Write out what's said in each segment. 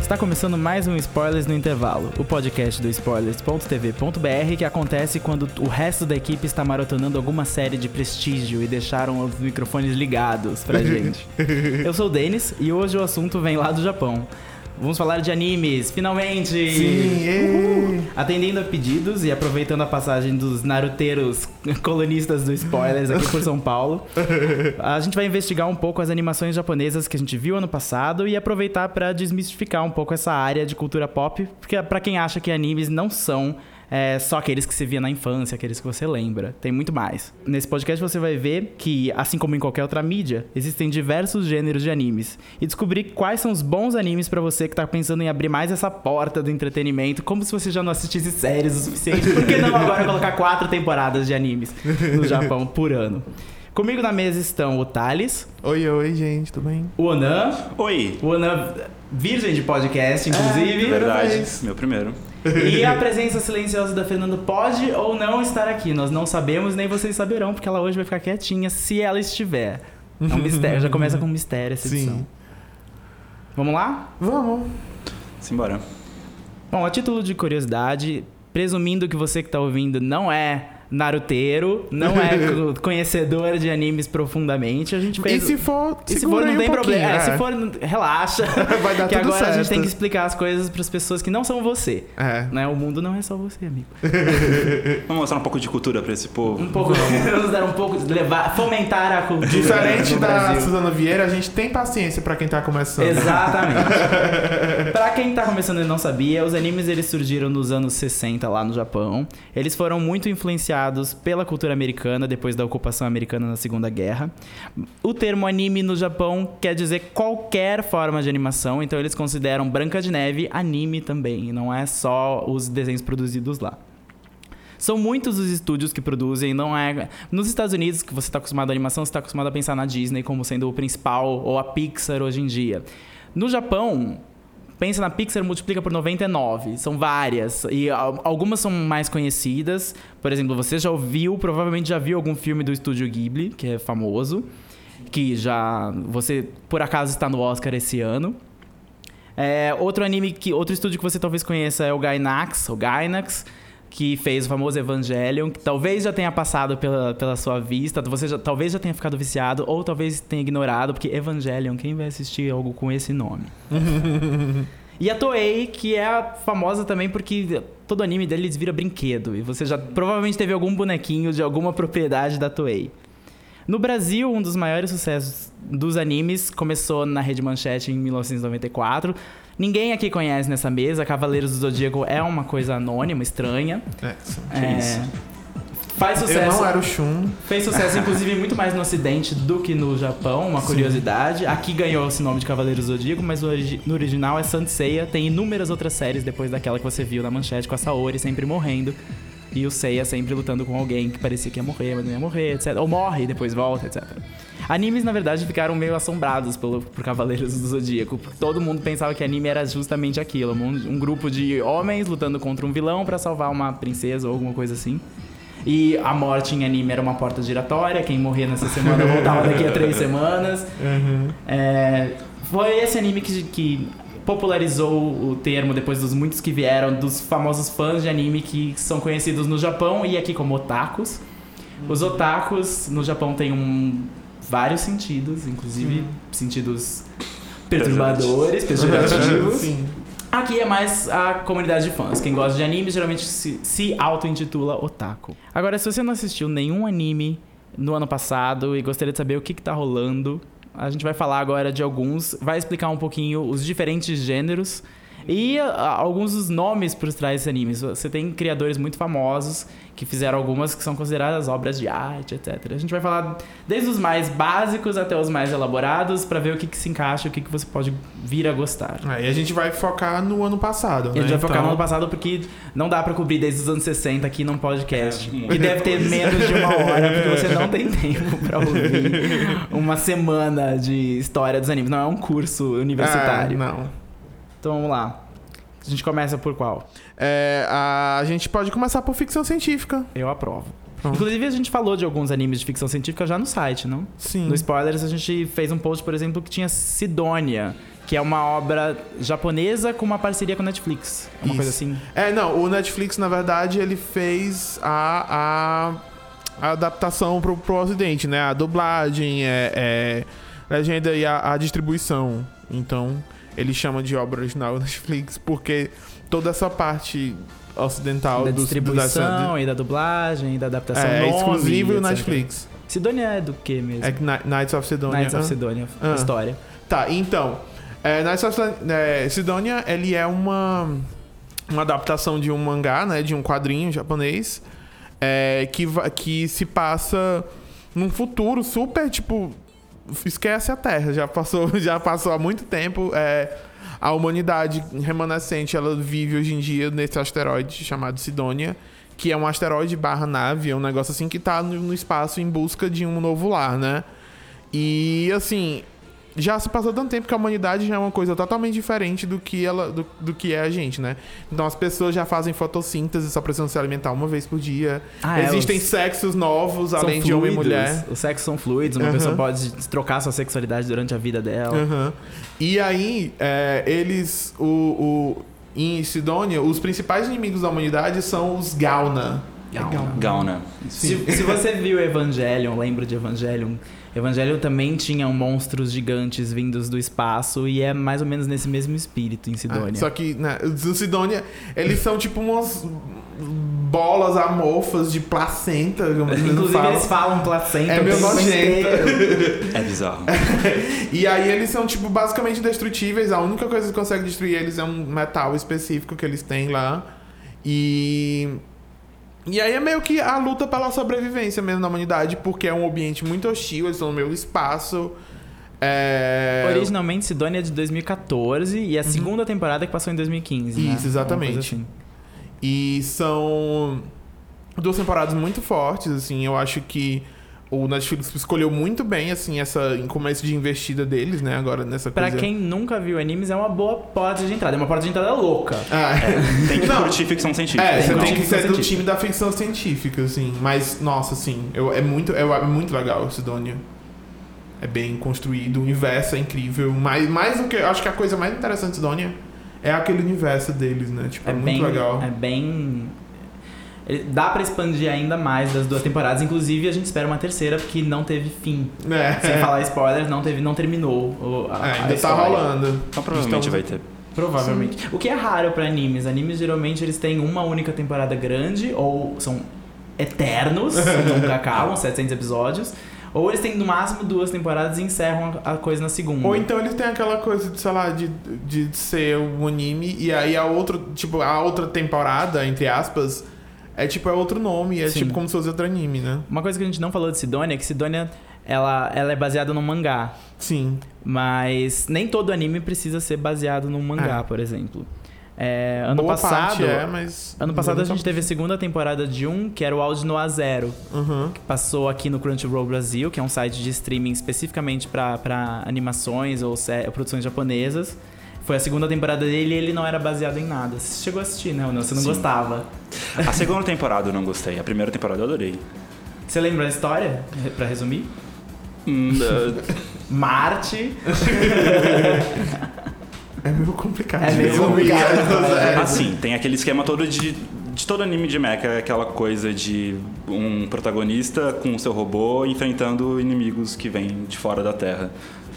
Está começando mais um Spoilers no Intervalo, o podcast do spoilers.tv.br que acontece quando o resto da equipe está maratonando alguma série de prestígio e deixaram os microfones ligados pra gente. Eu sou o Denis e hoje o assunto vem lá do Japão. Vamos falar de animes, finalmente! Sim. Atendendo a pedidos e aproveitando a passagem dos naruteiros colunistas do Spoilers aqui por São Paulo, a gente vai investigar um pouco as animações japonesas que a gente viu ano passado e aproveitar para desmistificar um pouco essa área de cultura pop, porque para quem acha que animes não são é, só aqueles que você via na infância, aqueles que você lembra. Tem muito mais. Nesse podcast você vai ver que, assim como em qualquer outra mídia, existem diversos gêneros de animes. E descobrir quais são os bons animes para você que tá pensando em abrir mais essa porta do entretenimento, como se você já não assistisse séries o suficiente. Por que não agora colocar quatro temporadas de animes no Japão por ano? Comigo na mesa estão o Thales, Oi, oi, gente, tudo bem? o Onan, Oi. o Onan virgem de podcast, inclusive. Verdade, vez. meu primeiro. E a presença silenciosa da Fernanda pode ou não estar aqui. Nós não sabemos, nem vocês saberão, porque ela hoje vai ficar quietinha se ela estiver. É um mistério, já começa com um mistério essa Sim. edição. Vamos lá? Vamos. Simbora. Bom, a título de curiosidade, presumindo que você que tá ouvindo não é naruteiro, não é co- conhecedor de animes profundamente, a gente E fez... se for, E se for, não um tem pouquinho, problema. É, é. se for, não- relaxa. Vai dar que tudo agora a gente certo. tem que explicar as coisas para as pessoas que não são você. É. Né? O mundo não é só você, amigo. Vamos mostrar um pouco de cultura pra esse povo. Um pouco, vamos dar um pouco, de levar, fomentar a cultura Diferente no da Brasil. Suzana Vieira, a gente tem paciência pra quem tá começando. Exatamente. pra quem tá começando e não sabia, os animes eles surgiram nos anos 60 lá no Japão. Eles foram muito influenciados pela cultura americana depois da ocupação americana na Segunda Guerra. O termo anime no Japão quer dizer qualquer forma de animação, então eles consideram Branca de Neve anime também, não é só os desenhos produzidos lá. São muitos os estúdios que produzem, não é. Nos Estados Unidos, que você está acostumado à animação, você está acostumado a pensar na Disney como sendo o principal, ou a Pixar hoje em dia. No Japão, pensa na Pixar, multiplica por 99. São várias. E al- algumas são mais conhecidas. Por exemplo, você já ouviu, provavelmente já viu algum filme do estúdio Ghibli, que é famoso. Que já. Você, por acaso, está no Oscar esse ano. É, outro anime que. Outro estúdio que você talvez conheça é o Gainax, o Gainax, que fez o famoso Evangelion, que talvez já tenha passado pela, pela sua vista, você já, talvez já tenha ficado viciado, ou talvez tenha ignorado, porque Evangelion, quem vai assistir algo com esse nome? E a Toei, que é famosa também porque todo anime deles vira brinquedo. E você já provavelmente teve algum bonequinho de alguma propriedade da Toei. No Brasil, um dos maiores sucessos dos animes começou na Rede Manchete em 1994. Ninguém aqui conhece nessa mesa. Cavaleiros do Zodíaco é uma coisa anônima, estranha. É, sim. É, isso? Faz Eu sucesso. não era o Shun. Fez sucesso, inclusive, muito mais no Ocidente do que no Japão, uma Sim. curiosidade. Aqui ganhou esse nome de Cavaleiros do Zodíaco, mas no, origi- no original é Saint Seiya. Tem inúmeras outras séries depois daquela que você viu na manchete com a Saori sempre morrendo. E o Seiya sempre lutando com alguém que parecia que ia morrer, mas não ia morrer, etc. Ou morre e depois volta, etc. Animes, na verdade, ficaram meio assombrados pelo, por Cavaleiros do Zodíaco. Todo mundo pensava que anime era justamente aquilo. Um, um grupo de homens lutando contra um vilão pra salvar uma princesa ou alguma coisa assim. E a morte em anime era uma porta giratória. Quem morria nessa semana voltava daqui a três semanas. É, foi esse anime que, que popularizou o termo depois dos muitos que vieram, dos famosos fãs de anime que são conhecidos no Japão e aqui como otakus. Os otakus no Japão têm um, vários sentidos, inclusive sentidos perturbadores, pejorativos. Sim. Aqui é mais a comunidade de fãs. Quem gosta de anime geralmente se, se auto-intitula otaku. Agora, se você não assistiu nenhum anime no ano passado e gostaria de saber o que, que tá rolando, a gente vai falar agora de alguns, vai explicar um pouquinho os diferentes gêneros e a, alguns dos nomes por trás desses animes. Você tem criadores muito famosos que fizeram algumas que são consideradas obras de arte, etc. A gente vai falar desde os mais básicos até os mais elaborados para ver o que, que se encaixa, o que, que você pode vir a gostar. É, e a gente vai focar no ano passado, E a né? gente vai focar no Então, ano passado porque não dá pra cobrir desde os anos 60 aqui num podcast. É, e deve ter menos de uma hora, porque você não tem tempo pra ouvir uma semana de história dos animes. Não é um curso É, universitário. não. Então vamos lá. A gente começa por qual? É, a gente pode começar por ficção científica. Eu aprovo. Pronto. Inclusive, a gente falou de alguns animes de ficção científica já no site, não? Sim. No Spoilers, a gente fez um post, por exemplo, que tinha Sidonia, que é uma obra japonesa com uma parceria com a Netflix. É uma Isso. coisa assim. É, não, o Netflix, na verdade, ele fez a, a, a adaptação pro, pro ocidente, né? A dublagem, é, é legenda e a, a distribuição. Então, ele chama de obra original Netflix, porque toda essa parte ocidental da do- distribuição do, e da dublagem e da adaptação. é, é nome, exclusivo o etc. Netflix. Sidonia é do que mesmo? É Kni- Knights of Sidonia. Knights of Ah. Sidonia, a Ah. história. Tá, então. É, Knights of é, Sidonia, ele é uma, uma adaptação de um mangá, né? De um quadrinho japonês. é, que, que se passa num futuro super, tipo... Esquece a Terra. Já passou, já passou há muito tempo. é, a humanidade remanescente, ela vive hoje em dia nesse asteroide chamado Sidonia. Que é um asteroide barra nave. É um negócio assim que tá no, no espaço em busca de um novo lar, né? E assim, já se passou tanto tempo que a humanidade já é uma coisa totalmente diferente do que ela do, do que é a gente, né? Então as pessoas já fazem fotossíntese, só precisam se alimentar uma vez por dia. Ah, é, Existem os- sexos novos, São além de homem e fluidos, mulher. Os sexos são fluidos, uma Aham. pessoa pode trocar sua sexualidade durante a vida dela. Aham. E aí, é, eles. O, o, em Sidônia, os principais inimigos da humanidade são os Gauna. Gauna. Gauna. Se, se você viu Evangelion, lembra de Evangelion? Evangelion também tinha monstros gigantes vindos do espaço e é mais ou menos nesse mesmo espírito em Sidonia. Ah, só que, né, os do Sidônia, eles são tipo umas bolas amorfas de placenta. como eles Inclusive falam. eles falam placenta. É meio tempo nojento. É bizarro. E aí eles são, tipo, basicamente indestrutíveis. A única coisa que consegue destruir eles é um metal específico que eles têm lá. E. E aí é meio que a luta pela sobrevivência mesmo da humanidade, porque é um ambiente muito hostil, eles estão no meio do espaço. É... Originalmente Sidonia é de 2014 e a segunda temporada que passou em 2015. né? Uhum. Isso, exatamente. Uma coisa assim. E são duas temporadas muito fortes, assim. Eu acho que o Netflix escolheu muito bem, assim, essa em começo de investida deles, né? Agora nessa Pra coisa. quem nunca viu animes, é uma boa porta de entrada. É uma porta de entrada louca. Ah, Tem que Não. curtir ficção científica. É, você Ficção tem que ser do time da ficção científica, assim. Mas, nossa, assim, eu, é, muito, é, é muito legal o Sidonia. É bem construído, o universo é incrível. Mais, mais do que. Acho que a coisa mais interessante de Sidonia é aquele universo deles, né? Tipo, é, É, muito bem, legal. É bem. Ele- Dá pra expandir ainda mais das duas temporadas. Inclusive, a gente espera uma terceira, porque não teve fim. É, Sem falar spoilers, não, teve, não terminou o- a, É, a ainda tá história. rolando. Então provavelmente Estamos- vai ter. Provavelmente. O que é raro pra animes. Animes geralmente eles têm uma única temporada grande, ou são eternos, nunca acabam, 700 episódios. Ou eles têm no máximo duas temporadas e encerram a a coisa na segunda. Ou então eles têm aquela coisa de, sei lá, de, de ser um anime e aí a outra, tipo, a outra temporada, entre aspas, é tipo, é outro nome, é Sim. tipo como se fosse outro anime, né? Uma coisa que a gente não falou de Sidonia é que Sidonia ela, ela é baseada num mangá. Sim. Mas nem todo anime precisa ser baseado num mangá, É. por exemplo. É, ano Boa passado. é, mas... Ano passado a gente teve a segunda temporada de um, que era o Audio Noah Zero. Uhum. que passou aqui no Crunchyroll Brasil, que é um site de streaming especificamente para animações ou produções japonesas. Foi a segunda temporada dele e ele não era baseado em nada. Você chegou a assistir, né? ou não? Você não Sim. gostava. A segunda temporada eu não gostei. A primeira temporada eu adorei. Você lembra a história? Pra resumir? Hum, Marte. É meio complicado. É meio complicado. É. assim, tem aquele esquema todo de, de todo anime de mecha, é aquela coisa de um protagonista com o seu robô enfrentando inimigos que vêm de fora da Terra.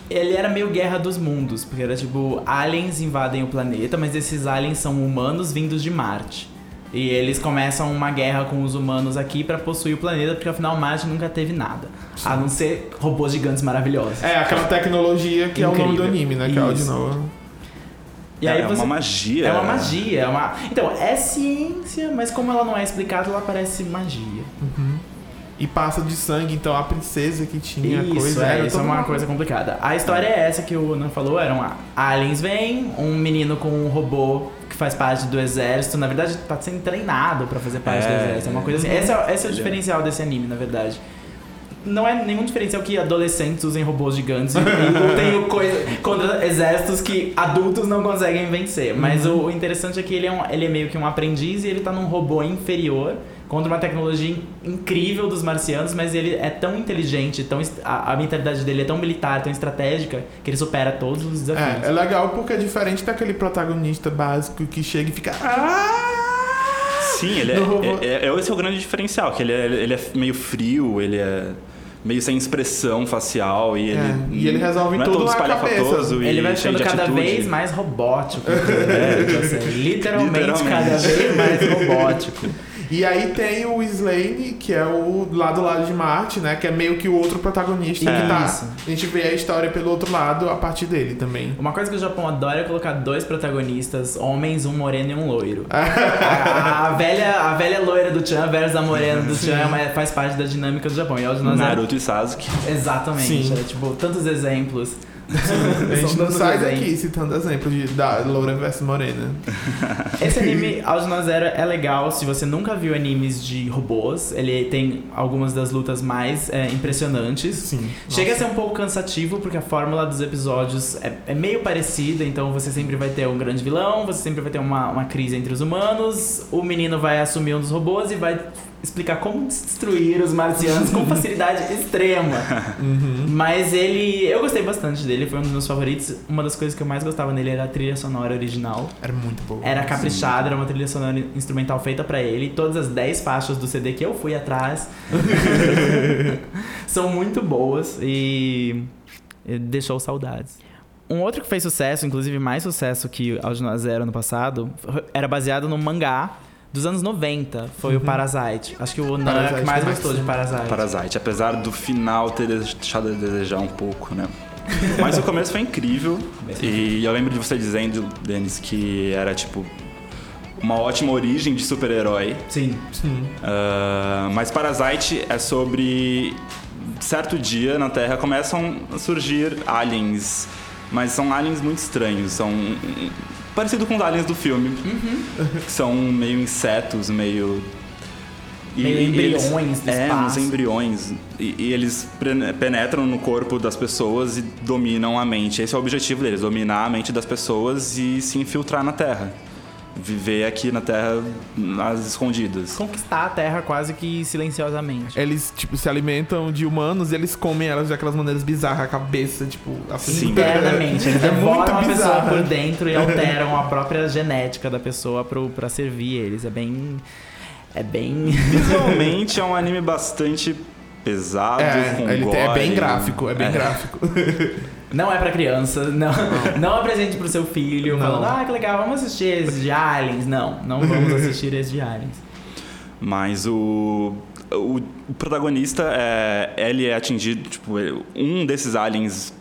Ele era meio guerra dos mundos, porque era tipo, aliens invadem o planeta, mas esses aliens são humanos vindos de Marte. E eles começam uma guerra com os humanos aqui pra possuir o planeta, porque afinal Marte nunca teve nada. A não ser robôs gigantes maravilhosos. É, aquela tecnologia que é o nome do Incrível. anime, né? Que é o de Isso. novo. E aí é você... uma magia. É uma magia, é uma. Então, é ciência, mas como ela não é explicada, ela parece magia. E passa de sangue, então a princesa que tinha isso, coisa. é, era isso é uma coisa complicada. A história é essa que o Nan falou, eram a- aliens vêm, um menino com um robô que faz parte do exército, na verdade tá sendo treinado pra fazer parte do É, exército, é uma coisa assim. Esse é, esse é o diferencial desse anime, na verdade. não é nenhum diferencial que adolescentes usem robôs gigantes e, lutem coisa, contra exércitos que adultos não conseguem vencer. Mas o, o interessante é que ele é, um, ele é meio que um aprendiz e ele tá num robô inferior contra uma tecnologia in- incrível dos marcianos, mas ele é tão inteligente, tão, a, a mentalidade dele é tão militar, tão estratégica, que ele supera todos os desafios. É, é legal porque é diferente daquele protagonista básico que chega e fica. Ah! Sim, ele é, é, é- Esse é o grande diferencial, que ele é, ele é meio frio, ele é meio sem expressão facial e ele. É, e ele resolve não tudo é todo na espalhafatoso e Ele vai ficando cada atitude. vez mais robótico. né? Tipo assim, literalmente, Literalmente. cada vez mais robótico. E aí tem o Slane, que é o lá do lado de Marte, né? Que é meio que o outro protagonista que tá. Isso. A gente vê a história pelo outro lado a partir dele também. Uma coisa que o Japão adora é colocar dois protagonistas, homens, um moreno e um loiro. a, a velha, a velha loira do Chan versus a morena do Chan é faz parte da dinâmica do Japão. E hoje nós Naruto e Sasuke. Exatamente. Sim. É, tipo, tantos exemplos. A gente não sai daqui citando exemplos de, da Loura versus Morena. Esse anime, Aldino Zero, é legal se você nunca viu animes de robôs. Ele tem algumas das lutas mais é, impressionantes. Sim. Chega a ser um pouco cansativo, porque a fórmula dos episódios é, é meio parecida, então você sempre vai ter um grande vilão, você sempre vai ter uma, uma crise entre os humanos, o menino vai assumir um dos robôs e vai explicar como destruir os marcianos com facilidade extrema. Uhum. Mas ele. Eu gostei bastante dele, foi um dos meus favoritos. Uma das coisas que eu mais gostava nele era a trilha sonora original. Era muito bom. Era caprichada, era uma trilha sonora instrumental feita pra ele. Todas as 10 faixas do CD que eu fui atrás são muito boas e deixou saudades. Um outro que fez sucesso, inclusive mais sucesso que Aldino Zero ano passado, era baseado num mangá dos anos 90. Foi o Parasite. Acho que o Nan é o que mais gostou de. Parasite. Parasite, apesar do final ter deixado a desejar um pouco, né? Mas o começo foi incrível. E eu lembro de você dizendo, Denis, que era tipo uma ótima origem de super-herói. Sim. Sim. Ah, mas Parasite é sobre certo dia na Terra começam a surgir aliens, mas são aliens muito estranhos, são parecido com os aliens do filme, que são meio insetos, meio e- Meio eles- embriões do é, uns embriões. E, e eles penetram no corpo das pessoas e dominam a mente. Esse é o objetivo deles, dominar a mente das pessoas e se infiltrar na Terra. Viver aqui na Terra às escondidas. Conquistar a Terra quase que silenciosamente. Eles, tipo, se alimentam de humanos e eles comem elas de aquelas maneiras bizarras, a cabeça, tipo, assim. Sim. Internamente, eles É muito devoram a pessoa bizarro. por dentro e alteram a própria genética da pessoa pro, pra servir eles. É bem. É bem. Visualmente é um anime bastante pesado, É, com ele tem- é bem gráfico, é bem gráfico. Não é pra criança, não, não apresente pro seu filho Não. falando, ah, que legal, vamos assistir esse de Aliens. Não, não vamos assistir esse de Aliens. Mas o, o, o protagonista, é, ele é atingido, tipo, um desses aliens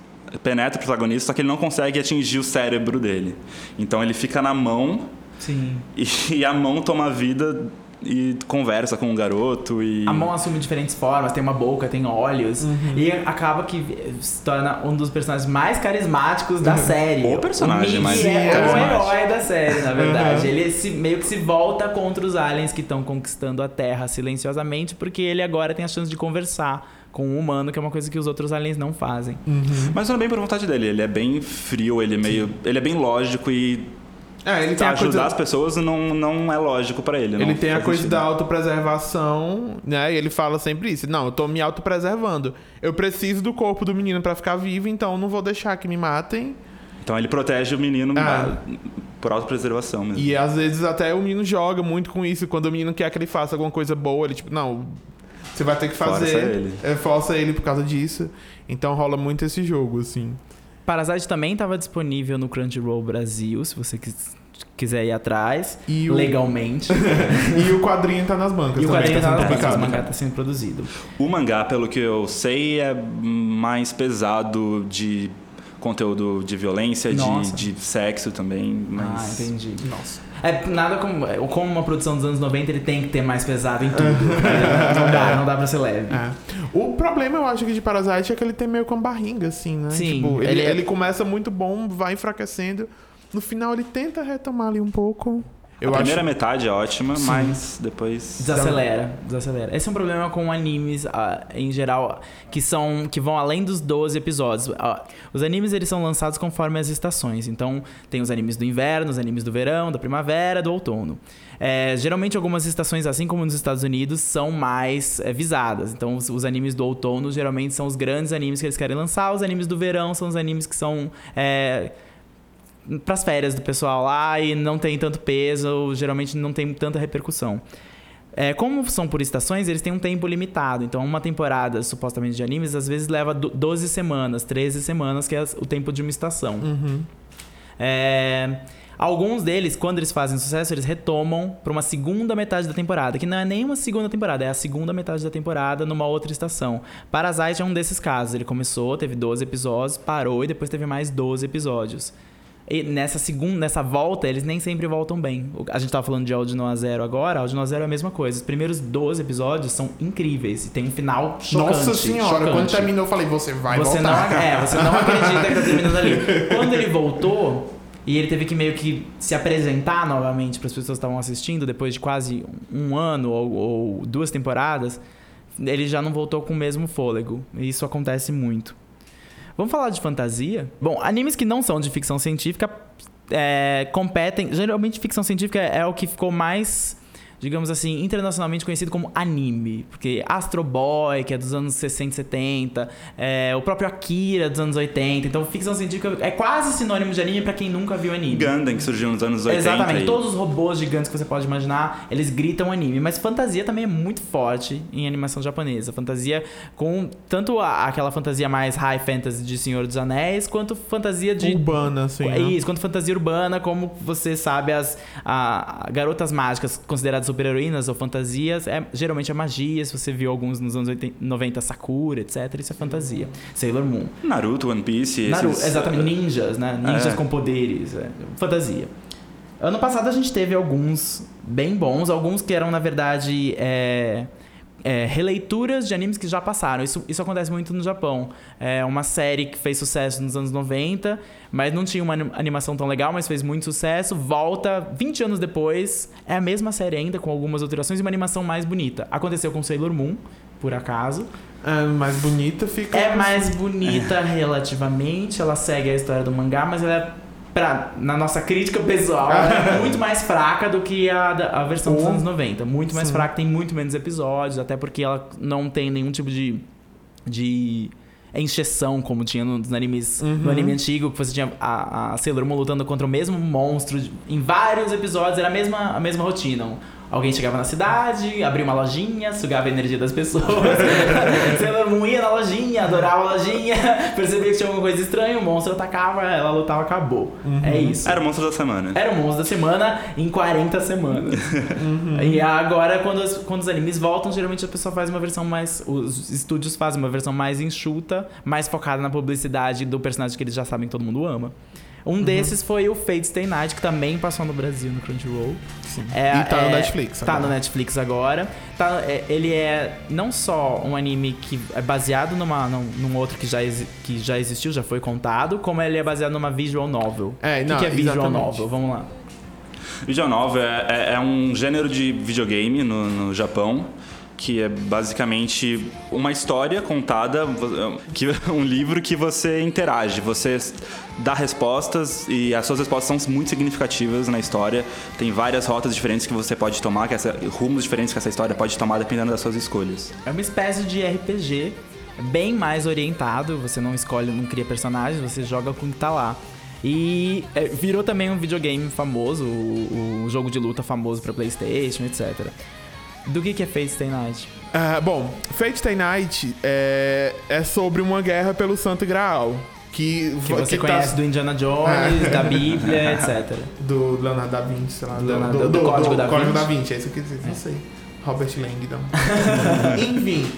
penetra o protagonista, só que ele não consegue atingir o cérebro dele. Então ele fica na mão Sim. e, e a mão toma vida e conversa com o garoto e... A mão assume diferentes formas, tem uma boca, tem olhos. Uhum. E acaba que se torna um dos personagens mais carismáticos da série. O personagem Mickey mais é o carismático. herói da série, na verdade. Uhum. Ele se, meio que se volta contra os aliens que estão conquistando a Terra silenciosamente, porque ele agora tem a chance de conversar com um humano, que é uma coisa que os outros aliens não fazem. Mas não é bem por vontade dele, ele é bem frio, ele é meio... Ele é bem lógico e É, ele tem a ajudar coisa, as pessoas não, não é lógico pra ele. ele tem a coisa sentido. da autopreservação, né? E ele fala sempre isso. Não, eu tô me autopreservando. Eu preciso do corpo do menino pra ficar vivo, então eu não vou deixar que me matem. Então ele protege o menino ah, por autopreservação mesmo. E às vezes até o menino joga muito com isso. Quando o menino quer que ele faça alguma coisa boa, ele tipo, não, você vai ter que fazer. Força ele. É, força ele por causa disso. Então rola muito esse jogo, assim. Parasite também estava disponível no Crunchyroll Brasil, se você quis- quiser ir atrás, E o- legalmente. E o quadrinho tá nas bancas e o quadrinho tá tá sendo nas bancas, o mangá tá sendo produzido. O mangá, pelo que eu sei, é mais pesado de conteúdo de violência, de, de sexo também. Ah, Mas entendi. Nossa. É nada como, é, como uma produção dos anos 90, ele tem que ter mais pesado em tudo. É, não dá, não dá pra ser leve. É. O problema, eu acho que de Parasite é que ele tem meio com barringa, assim, né? Sim, Tipo, ele, ele é- ele começa muito bom, vai enfraquecendo. No final ele tenta retomar ali um pouco. Eu a primeira acho... metade é ótima, mas depois. Desacelera, desacelera. Esse é um problema com animes ah, em geral que são que vão além dos 12 episódios. Ah, os animes eles são lançados conforme as estações. Então, tem os animes do inverno, os animes do verão, da primavera, do outono. É, geralmente algumas estações, assim como nos Estados Unidos, são mais é, visadas. Então, os, os animes do outono geralmente são os grandes animes que eles querem lançar. Os animes do verão são os animes que são é, pras férias do pessoal lá e não tem tanto peso, geralmente não tem tanta repercussão. É, como são por estações, eles têm um tempo limitado. Então, uma temporada, supostamente, de animes, às vezes leva do- 12 semanas, 13 semanas, que é o tempo de uma estação. É, alguns deles, quando eles fazem sucesso, eles retomam para uma segunda metade da temporada, que não é nem uma segunda temporada, é a segunda metade da temporada numa outra estação. Parasite é um desses casos. Ele começou, teve 12 episódios, parou e depois teve mais 12 episódios. E nessa segunda, nessa volta, eles nem sempre voltam bem. A gente tava falando de Audino a Zero agora, Audino a Zero é a mesma coisa. Os primeiros 12 episódios são incríveis e tem um final chocante. Nossa senhora, chocante. quando terminou eu falei, você vai você não, voltar. é, você não acredita que tá terminando ali. Quando ele voltou e ele teve que meio que se apresentar novamente para as pessoas que estavam assistindo depois de quase um ano ou, ou duas temporadas, ele já não voltou com o mesmo fôlego. E isso acontece muito. Vamos falar de fantasia? Bom, animes que não são de ficção científica é, competem. Geralmente, ficção científica é o que ficou mais, digamos assim, internacionalmente conhecido como anime. Porque Astro Boy, que é dos anos 60 e 70, é, o próprio Akira dos anos 80. Então, ficção científica é quase sinônimo de anime pra quem nunca viu anime. Gundam, que surgiu nos anos 80. Exatamente, e- todos os robôs gigantes que você pode imaginar, eles gritam anime. Mas fantasia também é muito forte em animação japonesa. Fantasia com tanto a- aquela fantasia mais high fantasy de Senhor dos Anéis, quanto fantasia de. Urbana, assim, É né? isso, quanto fantasia urbana, como você sabe, as a garotas mágicas consideradas super-heroínas ou fantasias, é, geralmente é magia. Se você viu alguns nos anos 80, 90, Sakura, etc., isso é fantasia. Sailor Moon. Naruto, One Piece. Naruto, esses- exatamente, ninjas, né? Ninjas É. com poderes, é. fantasia. Ano passado a gente teve alguns bem bons, alguns que eram, na verdade, é, é, releituras de animes que já passaram. Isso, isso acontece muito no Japão. É uma série que fez sucesso nos anos 90, mas não tinha uma anim- animação tão legal, mas fez muito sucesso. Volta 20 anos depois, é a mesma série ainda, com algumas alterações e uma animação mais bonita. Aconteceu com Sailor Moon, por acaso. É, mais bonita fica. É mais bonita relativamente, ela segue a história do mangá, mas ela é, pra, na nossa crítica pessoal, é muito mais fraca do que a, a versão dos Oh. anos 90. Muito mais Sim. fraca, tem muito menos episódios, até porque ela não tem nenhum tipo de. de encheção, como tinha nos animes, no Uhum. anime antigo, que você tinha a, a Sailor Moon lutando contra o mesmo monstro em vários episódios, era a mesma, a mesma rotina. Alguém chegava na cidade, abria uma lojinha, sugava a energia das pessoas. Sailor Moon ia na lojinha, adorava a lojinha, percebia que tinha alguma coisa estranha, o monstro atacava, ela lutava, acabou. É isso. Era o monstro da semana. Era o monstro da semana em 40 semanas. E agora, quando, as- quando os animes voltam, geralmente a pessoa faz uma versão mais. Os estúdios fazem uma versão mais enxuta, mais focada na publicidade do personagem que eles já sabem que todo mundo ama. Um desses foi o Fate Stay Night, que também passou no Brasil no Crunchyroll. Sim. É- e tá no é- Netflix. Tá agora. no Netflix agora. Tá, é, ele é não só um anime que é baseado numa, num, num outro que já, que já existiu, já foi contado, como ele é baseado numa visual novel. É, o que, não, que é visual exatamente. novel? Vamos lá. Video novel é, é- é um gênero de videogame no, no Japão que é basicamente uma história contada, que um livro que você interage, você dá respostas e as suas respostas são muito significativas na história. Tem várias rotas diferentes que você pode tomar, que essa, rumos diferentes que essa história pode tomar dependendo das suas escolhas. É uma espécie de RPG bem mais orientado. Você não escolhe, não cria personagens, você joga com o que tá lá. E é, virou também um videogame famoso, o, o jogo de luta famoso pra PlayStation, etc. Do que, que é Fate Stay Night? Ah, bom, Fate Stay Night é, é sobre uma guerra pelo Santo Graal. Que, Que você tá- conhece do Indiana Jones, É. da Bíblia, etc. Do Leonardo da Vinci, sei lá. Do Leonardo- do Código da Código Vinci. da Vinci, é isso que eu quis dizer, não sei. Robert Langdon. Enfim,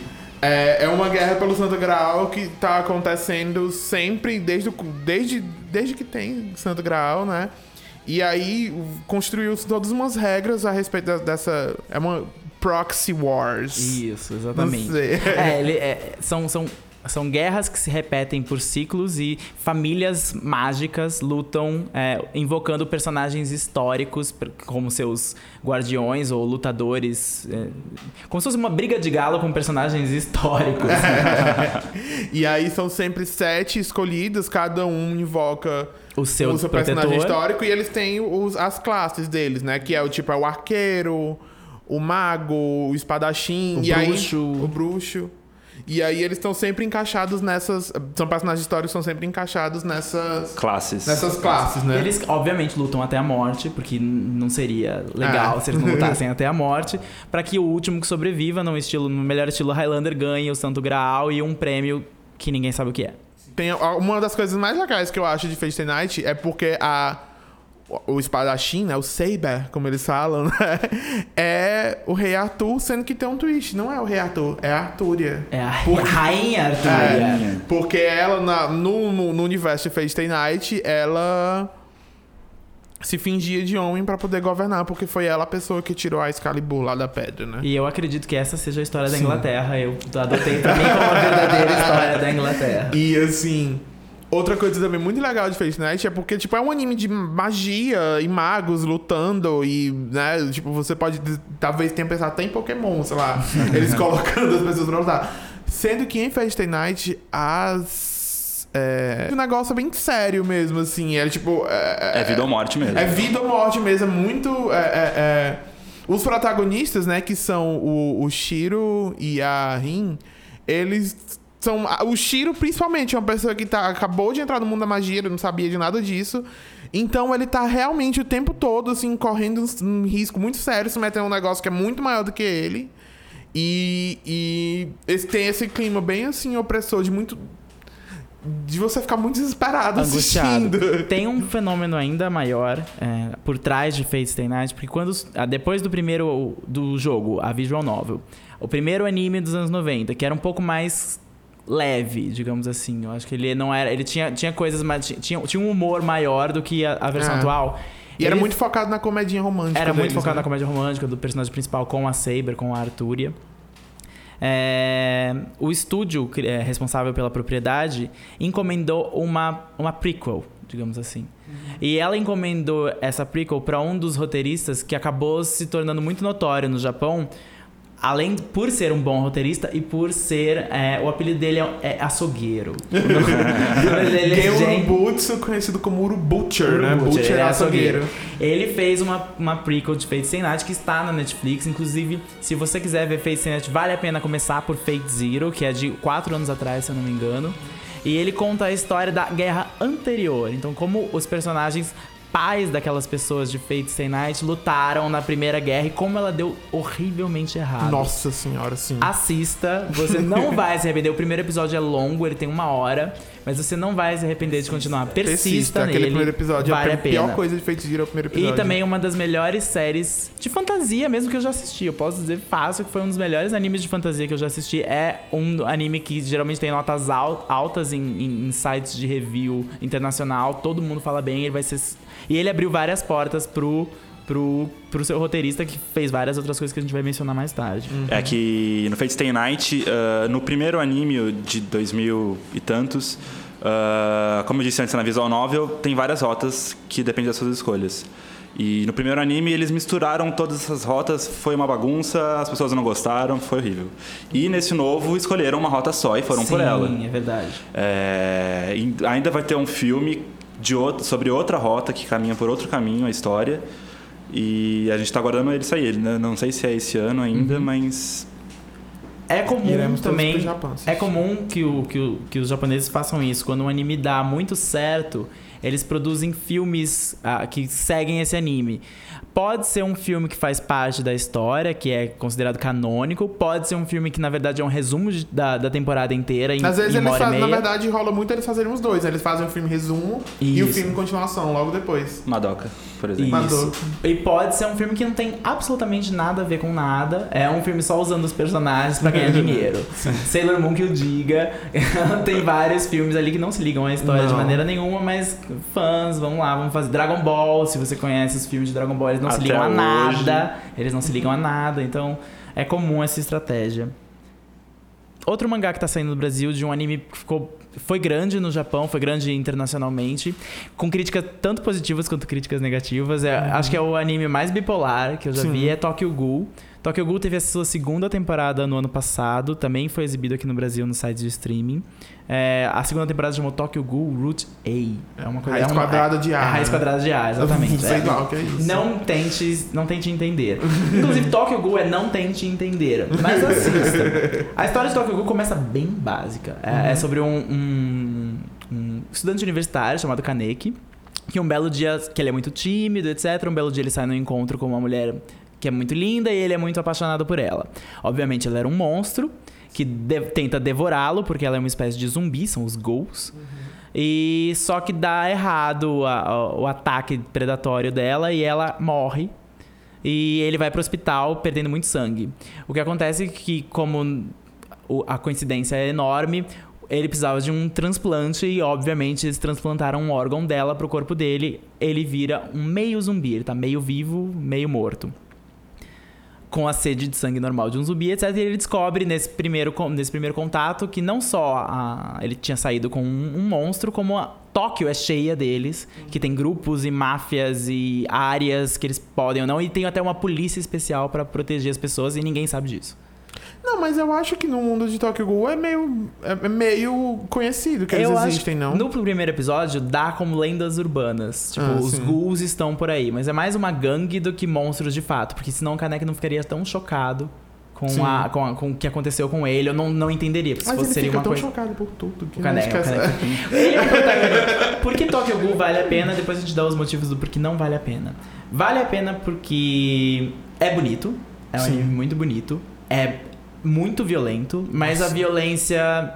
é, é uma guerra pelo Santo Graal que tá acontecendo sempre, desde, desde, desde que tem Santo Graal, né? E aí construiu-se todas umas regras a respeito dessa. É uma proxy wars. Isso, exatamente. É, ele, é, são, são são guerras que se repetem por ciclos e famílias mágicas lutam é, invocando personagens históricos como seus guardiões ou lutadores. é, como se fosse uma briga de galo com personagens históricos. E aí são sempre sete escolhidos, cada um invoca O seu o seu personagem histórico e eles têm os, as classes deles, né? Que é o tipo é o arqueiro, o mago, o espadachim, O e bruxo. aí o bruxo. E aí eles estão sempre encaixados nessas, são personagens históricos que são sempre encaixados nessas Classes. nessas classes, né? Eles, obviamente, lutam até a morte, porque não seria legal Ah. se eles não lutassem até a morte, pra que o último que sobreviva, no, estilo, no melhor estilo Highlander, ganhe o Santo Graal e um prêmio que ninguém sabe o que é. Tem uma das coisas mais legais que eu acho de Fate Night é porque a o espadachim, né, o Saber, como eles falam, né, é o rei Arthur, sendo que tem um twist, não é o rei Arthur, é a Artúria. É a Por- Rainha Artúria. É, porque ela, na- no, no, universo de Fate Stay Night, ela se fingia de homem pra poder governar, porque foi ela a pessoa que tirou a Excalibur lá da pedra, né? E eu acredito que essa seja a história da Sim. Inglaterra. Eu adotei também como a verdadeira história da Inglaterra. E assim, outra coisa também muito legal de Fate Night é porque, tipo, é um anime de magia e magos lutando e, né, tipo, você pode talvez tenha pensado até em Pokémon, sei lá, eles colocando as pessoas pra lutar. Sendo que em Fate Night as. É, um negócio bem sério mesmo, assim. É tipo. É vida ou morte mesmo. É vida ou morte mesmo, é muito. é, é, é. Os protagonistas, né, que são o, o Shiro e a Rin, eles são. O Shiro, principalmente, é uma pessoa que tá, acabou de entrar no mundo da magia, ele não sabia de nada disso. Então ele tá realmente o tempo todo, assim, correndo um risco muito sério, se metendo num negócio que é muito maior do que ele. E, e esse, tem esse clima bem assim, opressor, de muito. De você ficar muito desesperado Angustiado. assistindo. Tem um fenômeno ainda maior é, por trás de Fate Stay Night, porque quando ah, depois do primeiro do jogo, a visual novel, o primeiro anime dos anos 90, que era um pouco mais leve, digamos assim. Eu acho que ele não era, ele tinha, tinha coisas mais tinha, tinha um humor maior do que a, a versão É. atual. E era Ele muito focado na comedinha romântica. era muito deles, focado né? na comédia romântica do personagem principal com a Saber, com a Arturia. É, o estúdio é, responsável pela propriedade encomendou uma, uma prequel, digamos assim. E ela encomendou essa prequel para um dos roteiristas que acabou se tornando muito notório no Japão, além por ser um bom roteirista e por ser é, o apelido dele é, é açougueiro. É Gen Gen- Urubutsu, conhecido como Urubutcher, né? Urubutcher, Butcher ele é é açougueiro. Ele fez uma, uma prequel de Fate Stay Night que está na Netflix. Inclusive, se você quiser ver Fate Stay Night, vale a pena começar por Fate Zero, que é de 4 anos atrás, se eu não me engano. E ele conta a história da guerra anterior. Então, como os personagens pais daquelas pessoas de Fate Stay Night lutaram na Primeira Guerra e como ela deu horrivelmente errado. Nossa senhora, sim. Assista, você não vai se arrepender. O primeiro episódio é longo, ele tem uma hora, mas você não vai se arrepender de continuar. Persista, Aquele nele. primeiro episódio. vale a a pior coisa de Zero é o primeiro episódio. E também uma das melhores séries de fantasia mesmo que eu já assisti. Eu posso dizer fácil que foi um dos melhores animes de fantasia que eu já assisti. É um anime que geralmente tem notas al- altas em, em- em sites de review internacional. Todo mundo fala bem. Ele vai ser. E ele abriu várias portas pro, pro, pro seu roteirista que fez várias outras coisas que a gente vai mencionar mais tarde. É que no Fate Stay Night, ah, no primeiro anime de 2000 e tantos, ah, como eu disse antes na visual novel, tem várias rotas que dependem das suas escolhas. E no primeiro anime eles misturaram todas essas rotas, foi uma bagunça, as pessoas não gostaram, foi horrível. E nesse novo escolheram uma rota só e foram por ela. Sim, é verdade. É, ainda vai ter um filme de outro, sobre outra rota que caminha por outro caminho a história. E a gente tá aguardando ele sair. Ele, né? Não sei se é esse ano ainda, mas. É comum Iremos também. Japão. É comum que, o, que, o, que os japoneses façam isso. Quando um anime dá muito certo, eles produzem filmes ah, que seguem esse anime. Pode ser um filme que faz parte da história, que é considerado canônico. Pode ser um filme que, na verdade, é um resumo de- da, da temporada inteira em, Às vezes eles fazem, na verdade, rola muito eles fazerem os dois. Eles fazem o filme resumo e o Isso. filme continuação logo depois. Madoka, por exemplo. Isso. E pode ser um filme que não tem absolutamente nada a ver com nada. É um filme só usando os personagens pra ganhar dinheiro. Sailor Moon que o diga. tem vários filmes ali que não se ligam à história de Não. maneira nenhuma, mas fãs, vamos lá, vamos fazer. Dragon Ball, se você conhece os filmes de Dragon Ball, eles não se Até ligam a hoje. nada. Eles não se ligam a nada. Então é comum essa estratégia. outro mangá que tá saindo no Brasil de um anime que ficou foi grande no Japão, foi grande internacionalmente, com críticas tanto positivas quanto críticas negativas. É, Acho que é o anime mais bipolar que eu já Sim. vi, é Tokyo Ghoul. Tokyo Ghoul teve a sua segunda temporada no ano passado, também foi exibido aqui no Brasil no site de streaming. É, a segunda temporada chamou Tokyo Ghoul Root A. É uma coisa, Raiz é uma- quadrada de é, A, é raiz né? quadrada de A, exatamente. Sei É. lá o que é isso. Não tente, não tente entender. Inclusive, Tokyo Ghoul é não tente entender. Mas assista. A história de Tokyo Ghoul começa bem básica. É, é sobre um, um- um estudante universitário chamado Kaneki. Que um belo dia, que ele é muito tímido, etc. Um belo dia ele sai no encontro com uma mulher que é muito linda e ele é muito apaixonado por ela. Obviamente, ela era um monstro que de- tenta devorá-lo porque ela é uma espécie de zumbi, são os ghouls. E só que dá errado a- a- o ataque predatório dela e ela morre. E ele vai pro hospital perdendo muito sangue. O que acontece é que, como o- a coincidência é enorme, ele precisava de um transplante e, obviamente, eles transplantaram um órgão dela pro corpo dele. Ele vira um meio zumbi, ele tá meio vivo, meio morto. Com a sede de sangue normal de um zumbi, etc. E ele descobre nesse primeiro, nesse primeiro contato que não só a- ele tinha saído com um, um monstro, como a Tóquio é cheia deles, que tem grupos e máfias e áreas que eles podem ou não, e tem até uma polícia especial pra proteger as pessoas e ninguém sabe disso. Não, mas eu acho que no mundo de Tokyo Ghoul é meio, é meio conhecido que eles Eu existem, não? No primeiro episódio dá como lendas urbanas. Tipo, Ah, os sim. ghouls estão por aí. Mas é mais uma gangue do que monstros de fato. Porque senão o Kaneki não ficaria tão chocado com, a, com, a- com o que aconteceu com ele. Eu não, não entenderia. Porque se Mas fosse ele seria uma tão coisa. chocado por tudo que O não Kaneki, o esquece. Kaneki. Ele é o protagonista. Por que Tokyo Ghoul vale a pena? Depois a gente dá os motivos do porquê não vale a pena. Vale a pena porque é bonito. É um Sim. anime muito bonito. É muito violento, mas Nossa. a violência.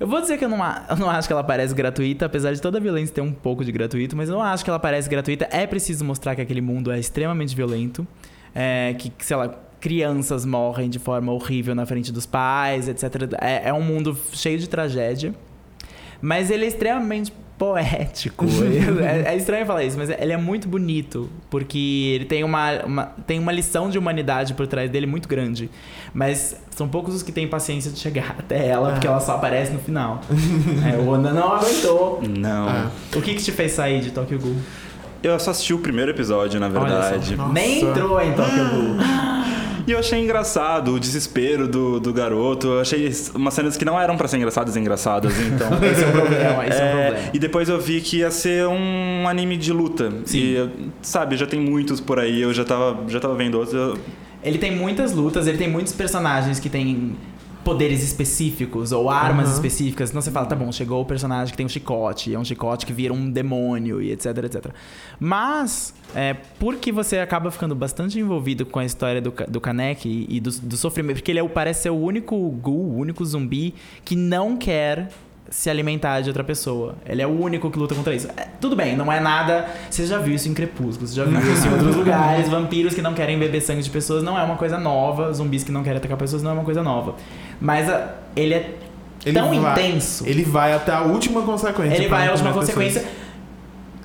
Eu vou dizer que eu não, eu não acho que ela parece gratuita, apesar de toda a violência ter um pouco de gratuito, mas eu não acho que ela parece gratuita. É preciso mostrar que aquele mundo é extremamente violento. É, que, sei lá, crianças morrem de forma horrível na frente dos pais, etc. É, é um mundo cheio de tragédia. Mas ele é extremamente poético. é, é estranho falar isso, mas ele é muito bonito. Porque ele tem uma, uma- tem uma lição de humanidade por trás dele muito grande. Mas são poucos os que têm paciência de chegar até ela, porque ela só aparece no final. é, o Oda não aguentou. Não. Ah. O que, que te fez sair de Tokyo Ghoul? Eu só assisti o primeiro episódio, na verdade. Nem entrou em Tokyo Ghoul. E eu achei engraçado o desespero do, do garoto. Eu achei umas cenas que não eram pra ser engraçadas engraçadas, então. Esse é o problema, esse é, É, problema. E depois eu vi que ia ser um anime de luta. Sim. E, sabe, já tem muitos por aí, eu já tava, já tava vendo outros. eu- Ele tem muitas lutas, ele tem muitos personagens que têm poderes específicos ou armas Aham. específicas. Então você fala, tá bom, chegou o personagem que tem um chicote, é um chicote que vira um demônio e etc, etc. Mas, é, porque você acaba ficando bastante envolvido com a história do, do Kaneki e do, do sofrimento, porque ele é, parece ser o único ghoul, o único zumbi que não quer se alimentar de outra pessoa. Ele é o único que luta contra isso. É, tudo bem, não é nada. Você já viu isso em Crepúsculo, você já viu isso em outros lugares. Vampiros que não querem beber sangue de pessoas não é uma coisa nova. Zumbis que não querem atacar pessoas não é uma coisa nova. Mas a- ele é Ele tão vai- intenso. Ele vai até a última consequência. Ele vai à última as pessoas. consequência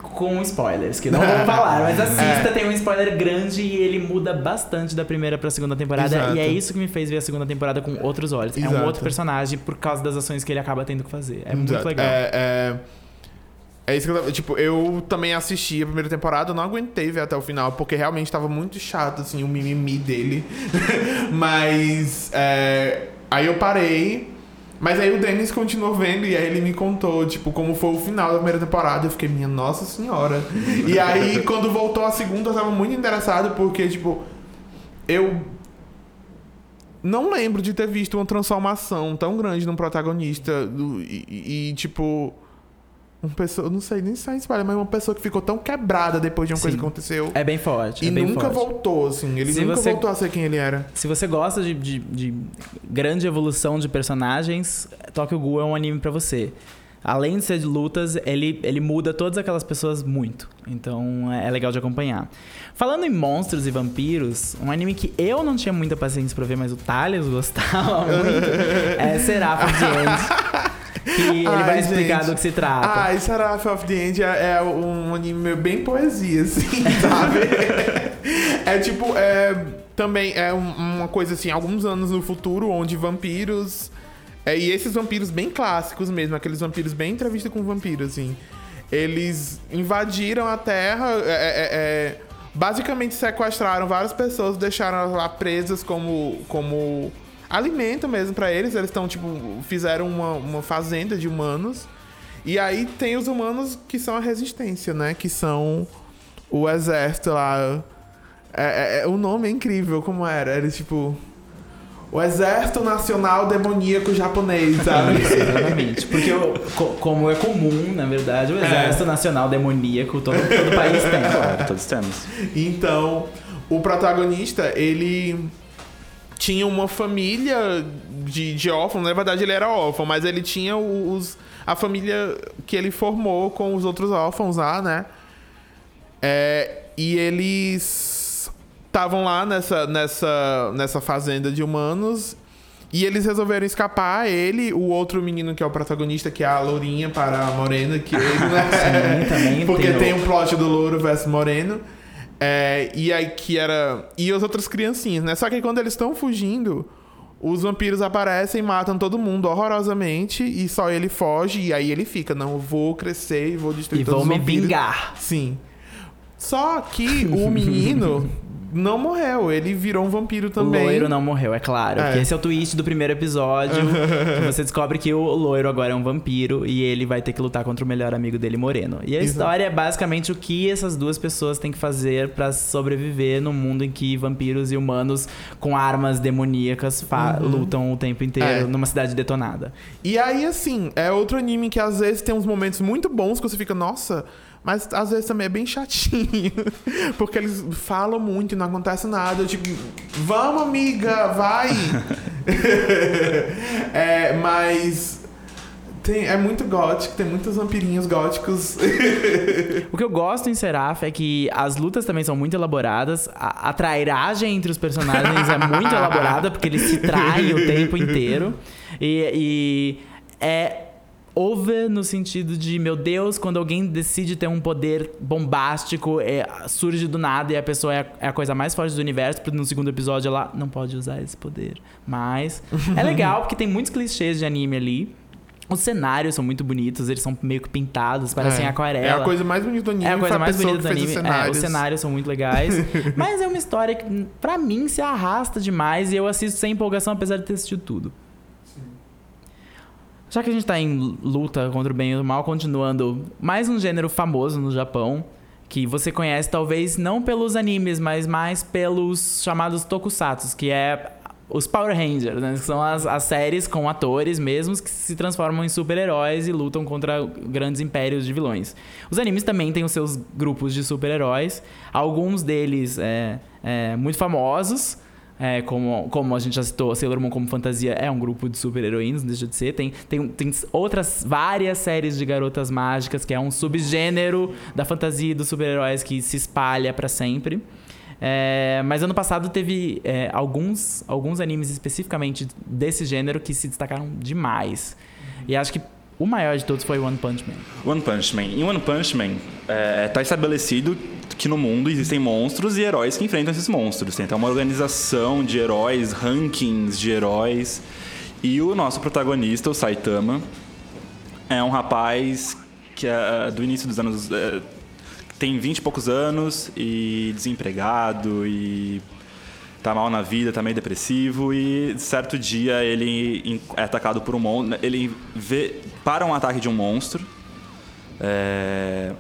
com spoilers, que não vou falar, mas assista, tem um spoiler grande e ele muda bastante da primeira pra segunda temporada. Exato. E é isso que me fez ver a segunda temporada com outros olhos. É um Exato. outro personagem por causa das ações que ele acaba tendo que fazer. É muito Exato. legal. É, é, é isso que eu tava, Tipo, eu também assisti a primeira temporada, não aguentei ver até o final, porque realmente tava muito chato, assim, o mimimi dele. Mas. é, aí eu parei. Mas aí o Denis continuou vendo e aí ele me contou, tipo, como foi o final da primeira temporada. Eu fiquei, minha nossa senhora. e aí, quando voltou a segunda, eu tava muito interessado, porque, tipo, eu não lembro de ter visto uma transformação tão grande num protagonista do- e, e- e, tipo. Uma pessoa, eu não sei nem se é spoiler, mas uma pessoa que ficou tão quebrada depois de uma coisa Sim. que aconteceu. É bem forte. e é bem nunca forte. voltou, assim. Ele Se nunca você- voltou a ser quem ele era. Se você gosta de, de- de grande evolução de personagens, Tokyo Ghoul é um anime pra você. Além de ser de lutas, ele, ele muda todas aquelas pessoas muito. Então é, é legal de acompanhar. Falando em monstros e vampiros, um anime que eu não tinha muita paciência pra ver, mas o Thales gostava muito, é Seraph End. Que ele Ai, vai explicar gente. do que se trata. Ah, Seraph of the End é, é um anime bem poesia, assim, sabe? é tipo, é, também é um- uma coisa assim, alguns anos no futuro, onde vampiros É, e esses vampiros bem clássicos mesmo, aqueles vampiros bem entrevista com vampiro, assim. Eles invadiram a Terra, é, é, é, basicamente sequestraram várias pessoas, deixaram elas lá presas como, como alimento mesmo para eles. Eles estão, tipo, fizeram uma, uma fazenda de humanos. E aí tem os humanos que são a resistência, né? Que são o exército lá. É, é, o nome é incrível, como era? Era tipo. O Exército Nacional Demoníaco Japonês, sabe? Isso, exatamente. Porque, co- como é comum, na verdade, o Exército Nacional Demoníaco, todo, todo país tem. Claro, todos temos. Então, o protagonista, ele tinha uma família de, de órfãos. Na verdade, ele era órfão, mas ele tinha os, a família que ele formou com os outros órfãos lá, né? É, e eles estavam lá nessa, nessa, nessa fazenda de humanos. E eles resolveram escapar, ele, o outro menino que é o protagonista, que é a Lourinha para a Morena, que ele, né? Sim, também Porque tem o- tem um plot do louro versus moreno. É, e aí que era. E as outras criancinhas, né? Só que quando eles estão fugindo, os vampiros aparecem e matam todo mundo horrorosamente. E só ele foge. E aí ele fica, não, eu vou crescer e vou destruir E todos os me vampiros. vingar. Sim. Só que o menino não morreu, ele virou um vampiro também. O loiro não morreu, é claro. É. Esse é o twist do primeiro episódio. que você descobre que o loiro agora é um vampiro e ele vai ter que lutar contra o melhor amigo dele, Moreno. E a Exato. história é basicamente o que essas duas pessoas têm que fazer pra sobreviver num mundo em que vampiros e humanos com armas demoníacas fa- lutam o tempo inteiro É. numa cidade detonada. E aí, assim, é outro anime que às vezes tem uns momentos muito bons que você fica, nossa, mas às vezes também é bem chatinho. Porque eles falam muito e não acontece nada. Eu, tipo, vamos, amiga, vai! é, mas. Tem, é muito gótico, tem muitos vampirinhos góticos. O que eu gosto em Seraph é que as lutas também são muito elaboradas. A, a trairagem entre os personagens é muito elaborada, porque eles se traem o tempo inteiro. E, e é over no sentido de, meu Deus, quando alguém decide ter um poder bombástico, é, surge do nada e a pessoa é a, é a coisa mais forte do universo, porque no segundo episódio ela não pode usar esse poder. Mas é legal, porque tem muitos clichês de anime ali. Os cenários são muito bonitos, eles são meio que pintados, parecem é, aquarela. É a coisa mais bonita do anime. É a coisa mais bonita do anime. os É, cenários. os cenários são muito legais. mas é uma história que, pra mim, se arrasta demais e eu assisto sem empolgação, apesar de ter assistido tudo. Já que a gente tá em luta contra o bem e o mal, continuando, mais um gênero famoso no Japão, que você conhece talvez não pelos animes, mas mais pelos chamados tokusatsu, que é os Power Rangers, né? Que são as, as séries com atores mesmos que se transformam em super-heróis e lutam contra grandes impérios de vilões. Os animes também têm os seus grupos de super-heróis, alguns deles é, é, muito famosos, é, como, como a gente já citou, Sailor Moon como fantasia é um grupo de super-heroínas, não deixa de ser. Tem, tem, tem outras várias séries de garotas mágicas, que é um subgênero da fantasia e dos super-heróis que se espalha pra sempre. É, mas ano passado teve é, alguns, alguns animes especificamente desse gênero que se destacaram demais. E acho que o maior de todos foi One Punch Man. One Punch Man. Em One Punch Man, é, tá estabelecido que no mundo existem monstros e heróis que enfrentam esses monstros. Tem até uma organização de heróis, rankings de heróis. E o nosso protagonista, o Saitama, é um rapaz que é do início dos anos. é, tem 20 e poucos anos e desempregado e tá mal na vida, tá meio depressivo e certo dia ele é atacado por um monstro. Ele vê para um ataque de um monstro. É...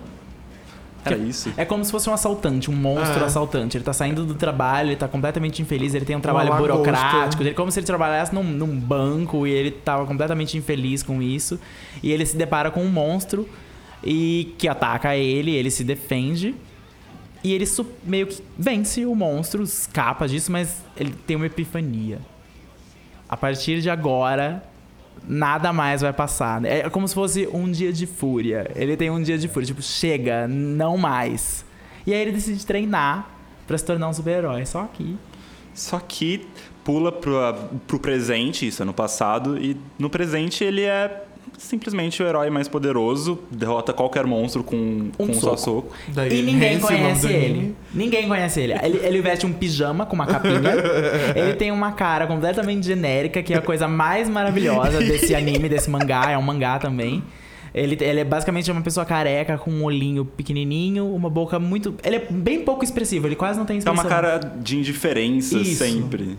Era isso? É como se fosse um assaltante, um monstro Ah. assaltante. Ele tá saindo do trabalho, ele tá completamente infeliz, ele tem um trabalho burocrático, ele, como se ele trabalhasse num, num banco e ele tava completamente infeliz com isso. E ele se depara com um monstro e que ataca ele, ele se defende. E ele meio que vence o monstro, escapa disso, mas ele tem uma epifania. A partir de agora, nada mais vai passar. É como se fosse um dia de fúria. Ele tem um dia de fúria, tipo, chega, não mais. E aí ele decide treinar pra se tornar um super-herói. Só que. Só que pula pro, pro presente, isso é no passado, e no presente ele é simplesmente o herói mais poderoso, derrota qualquer monstro com, com um só soco. soco. Daí E ninguém é conhece ele. Ninguém conhece ele. ele. Ele veste um pijama com uma capinha. ele tem uma cara completamente genérica, que é a coisa mais maravilhosa desse anime, desse mangá. É um mangá também. Ele, ele é basicamente uma pessoa careca com um olhinho pequenininho, uma boca muito. Ele é bem pouco expressivo, ele quase não tem É expressão. uma cara de indiferença Isso. sempre.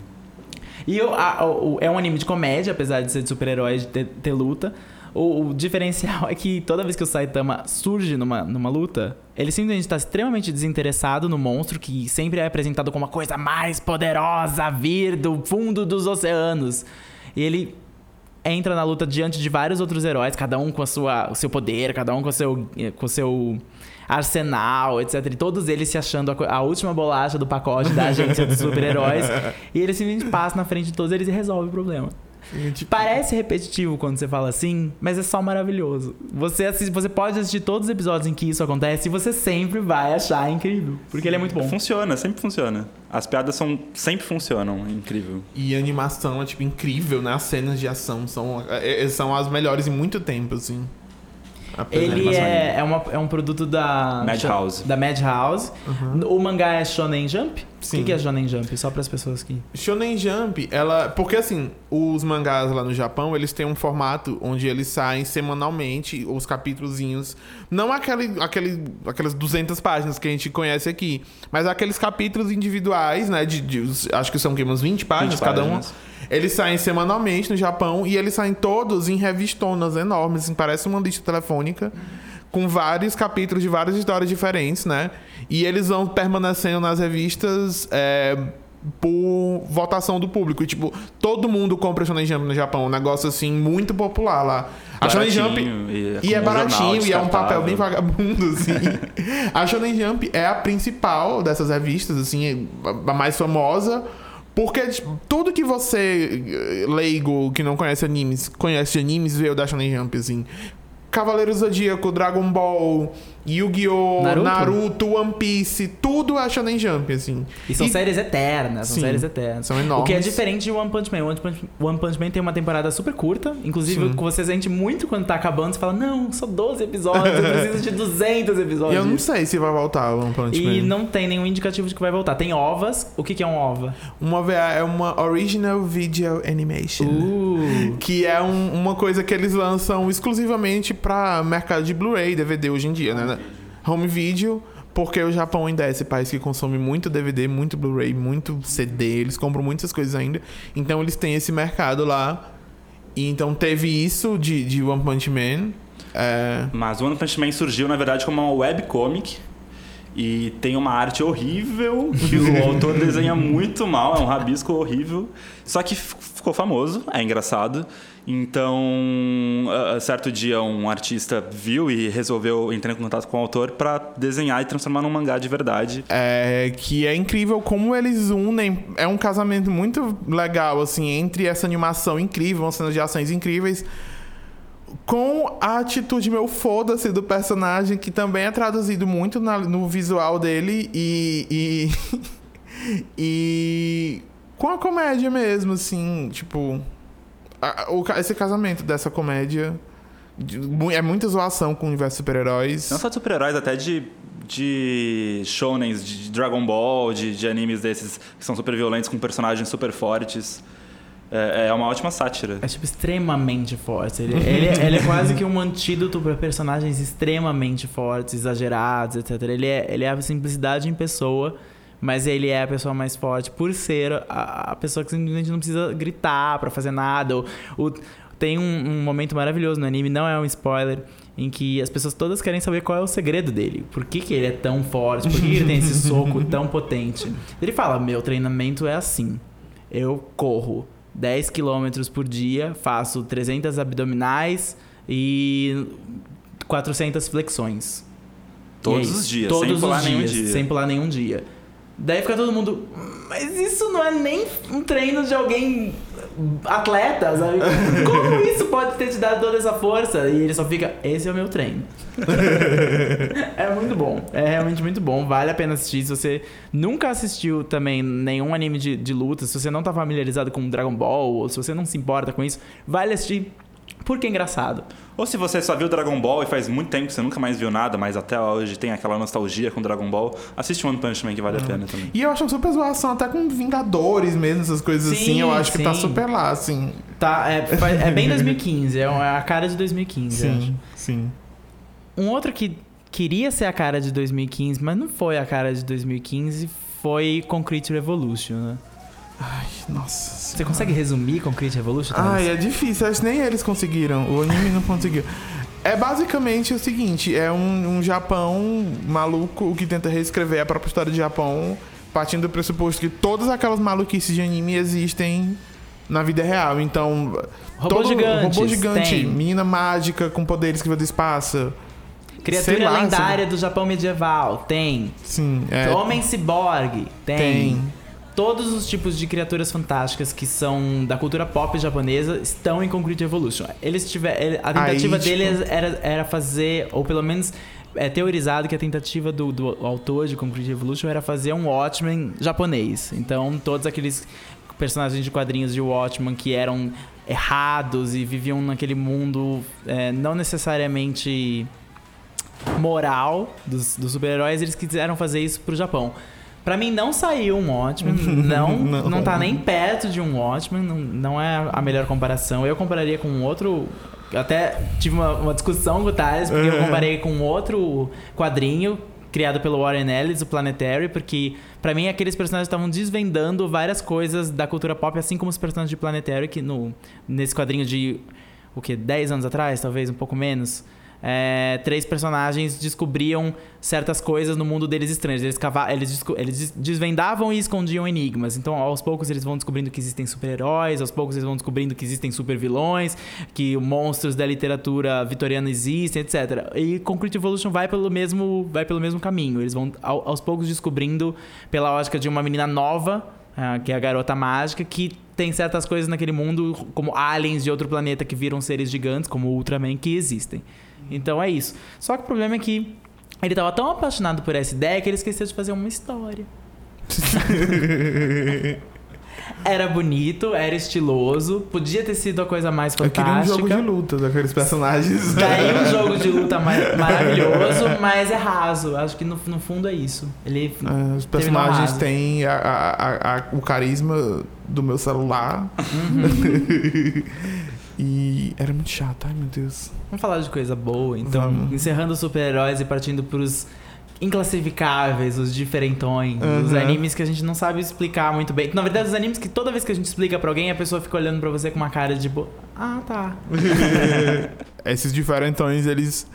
E o- a- o- é um anime de comédia, apesar de ser de super-heróis, de ter, ter luta. O, o diferencial é que toda vez que o Saitama surge numa, numa luta, ele simplesmente está extremamente desinteressado no monstro, que sempre é apresentado como a coisa mais poderosa a vir do fundo dos oceanos. E ele entra na luta diante de vários outros heróis, cada um com a sua, o seu poder, cada um com o seu, com o seu arsenal, etc. E todos eles se achando a, a última bolacha do pacote da agência dos super-heróis. e ele simplesmente passa na frente de todos eles e resolve o problema. Tipo, Parece repetitivo quando você fala assim, mas é só maravilhoso. Você, assiste, você pode assistir todos os episódios em que isso acontece e você sempre vai achar incrível. Porque ele é muito bom. Funciona, sempre funciona. As piadas são, sempre funcionam, é incrível. E a animação é, tipo, incrível, né? As cenas de ação são, é- é- são as melhores em muito tempo, assim. Ele animação é, é, uma- é um produto da Madhouse. Da Madhouse. O mangá é Shonen Jump? O Sim. que, que é Shonen Jump? Só para as pessoas que. Shonen Jump, ela. Porque assim, os mangás lá no Japão, eles têm um formato onde eles saem semanalmente, os capítulozinhos. Não aquele, aquele, aquelas 200 páginas que a gente conhece aqui, mas aqueles capítulos individuais, né? De, de- acho que são o quê? Umas 20 páginas 20 cada um. páginas. Eles saem semanalmente no Japão e eles saem todos em revistonas enormes, assim, parece uma lista telefônica. Com vários capítulos de várias histórias diferentes, né? E eles vão permanecendo nas revistas é, por votação do público. E, tipo, todo mundo compra Shonen Jump no Japão. Um negócio, assim, muito popular lá. A Shonen Jump... E, E é um jornal baratinho, e é um papel bem vagabundo, assim. a Shonen Jump é a principal dessas revistas, assim, a a mais famosa. Porque tipo, tudo que você, eh, leigo, que não conhece animes, conhece de animes, veio da Shonen Jump, assim. Cavaleiro Zodíaco, Dragon Ball, Yu-Gi-Oh!, Naruto? Naruto? One Piece, tudo é Shonen Jump, assim. E são séries eternas, são Sim. séries eternas. São O que é enormes. diferente de One Punch Man. One Punch, One Punch Man tem uma temporada super curta. Inclusive, Sim. você sente muito quando tá acabando. Você fala, não, só 12 episódios. Eu preciso de 200 E episódios. eu não sei se vai voltar o One Punch E Man. não tem nenhum indicativo de que vai voltar. Tem ovas. O que, que é um ova? Uma VA é uma Original Video Animation. Uh. Que é um- uma coisa que eles lançam exclusivamente pra mercado de Blu-ray, DVD hoje em dia, né? Home video, porque o Japão ainda é esse país que consome muito DVD, muito Blu-ray, muito CD, eles compram muitas coisas ainda. Então eles têm esse mercado lá. E então teve isso de, de One Punch Man. É, Mas One Punch Man surgiu, na verdade, como uma webcomic. E tem uma arte horrível, que o autor desenha muito mal, é um rabisco horrível. Só que ficou famoso, é engraçado. Então, a certo dia, um artista viu e resolveu entrar em contato com o autor para desenhar e transformar num mangá de verdade. é, que é incrível como eles unem. É um casamento muito legal, assim, entre essa animação incrível, umas cenas de ações incríveis, com a atitude meu foda-se do personagem, que também é traduzido muito na- no visual dele e. e, e com a comédia mesmo, assim, tipo. Esse casamento dessa comédia. É muita zoação com o universo de super-heróis. Não só de super-heróis, até de, de shonens, de Dragon Ball, de, de animes desses que são super violentos, com personagens super fortes. É, é uma ótima sátira. É tipo extremamente forte. Ele, ele, ele é quase que um antídoto para personagens extremamente fortes, exagerados, etc. Ele é, ele é a simplicidade em pessoa, mas ele é a pessoa mais forte por ser a, a pessoa que simplesmente não precisa gritar para fazer nada. O, o- tem um, um momento maravilhoso no anime, não é um spoiler, em que as pessoas todas querem saber qual é o segredo dele. Por que, que ele é tão forte? Por que, que ele tem esse soco tão potente? Ele fala: Meu treinamento é assim. Eu corro 10 km por dia, faço 300 abdominais e 400 flexões. Todos E é os dias, Todos sem pular os nenhum dias, dia. Sem pular nenhum dia. Daí fica todo mundo. Mas isso não é nem um treino de alguém atleta, sabe? Como isso pode ter te dado toda essa força? E ele só fica, esse é o meu treino. é muito bom. É realmente muito bom. Vale a pena assistir. Se você nunca assistiu também nenhum anime de, de luta, se você não tá familiarizado com Dragon Ball, ou se você não se importa com isso, vale assistir. Porque é engraçado. Ou se você só viu Dragon Ball e faz muito tempo que você nunca mais viu nada, mas até hoje tem aquela nostalgia com Dragon Ball, assiste One Punch Man que vale a pena também. E eu acho super zoação, até com Vingadores mesmo, essas coisas Sim, assim. Eu acho que tá sim. super lá, assim. Tá, é, é bem 2015, é a cara de 2015. eu acho. Sim, sim. Um outro que queria ser a cara de 2015, mas não foi a cara de 2015, foi Concrete Revolution, né? Ai, nossa. Você consegue resumir Concrete Revolution? Thales? Ai, é difícil. Acho que nem eles conseguiram. O anime não conseguiu. É basicamente o seguinte: é um, um Japão maluco que tenta reescrever a própria história de Japão, partindo do pressuposto que todas aquelas maluquices de anime existem na vida real. Então. Robô gigantes, Robô gigante, tem. menina mágica com poderes que vai do espaço. Criatura lá, lendária do Japão medieval, tem. Sim, é. Homem ciborgue, tem. Tem. Todos os tipos de criaturas fantásticas que são da cultura pop japonesa estão em Concrete Evolution. Eles tiver, a tentativa Aí, tipo- deles era, era fazer, ou pelo menos é teorizado que a tentativa do, do autor de Concrete Evolution era fazer um Watchmen japonês. Então, todos aqueles personagens de quadrinhos de Watchmen que eram errados e viviam naquele mundo é, não necessariamente moral dos, dos super-heróis, eles quiseram fazer isso pro Japão. Pra mim não saiu um Watchmen, não, Não. não tá nem perto de um Watchmen, não, não é a melhor comparação. Eu compararia com outro. eu Até tive uma, uma discussão com o Thales, porque eu Uhum. comparei com outro quadrinho criado pelo Warren Ellis, o Planetary, porque pra mim aqueles personagens estavam desvendando várias coisas da cultura pop, assim como os personagens de Planetary, que no, nesse quadrinho de o que 10 anos atrás, talvez um pouco menos, é, três personagens descobriam certas coisas no mundo deles estranhos. Eles, cava- eles, eles des- desvendavam e escondiam enigmas. Então, aos poucos, eles vão descobrindo que existem super-heróis, aos poucos, eles vão descobrindo que existem super-vilões, que monstros da literatura vitoriana existem, etc. E Concrete Evolution vai pelo mesmo, vai pelo mesmo caminho. Eles vão, ao- aos poucos, descobrindo, pela lógica de uma menina nova, ah, que é a garota mágica, que tem certas coisas naquele mundo, como aliens de outro planeta que viram seres gigantes, como o Ultraman, que existem. Então é isso. Só que o problema é que ele tava tão apaixonado por essa ideia que ele esqueceu de fazer uma história. Era bonito, era estiloso, podia ter sido a coisa mais Eu queria um jogo fantástica. de luta daqueles personagens. Daí um jogo de luta ma- maravilhoso, mas é raso. Acho que no, no fundo é isso. Ele É, os personagens têm a- a- a- o carisma do meu celular. Uhum. e era muito chato, ai meu Deus. Vamos falar de coisa boa, então. Vamos. Encerrando os super-heróis e partindo pros inclassificáveis, os diferentões, os Uhum. animes que a gente não sabe explicar muito bem. Na verdade, os animes que toda vez que a gente explica pra alguém, a pessoa fica olhando pra você com uma cara de bo... Ah, tá. Esses diferentões, eles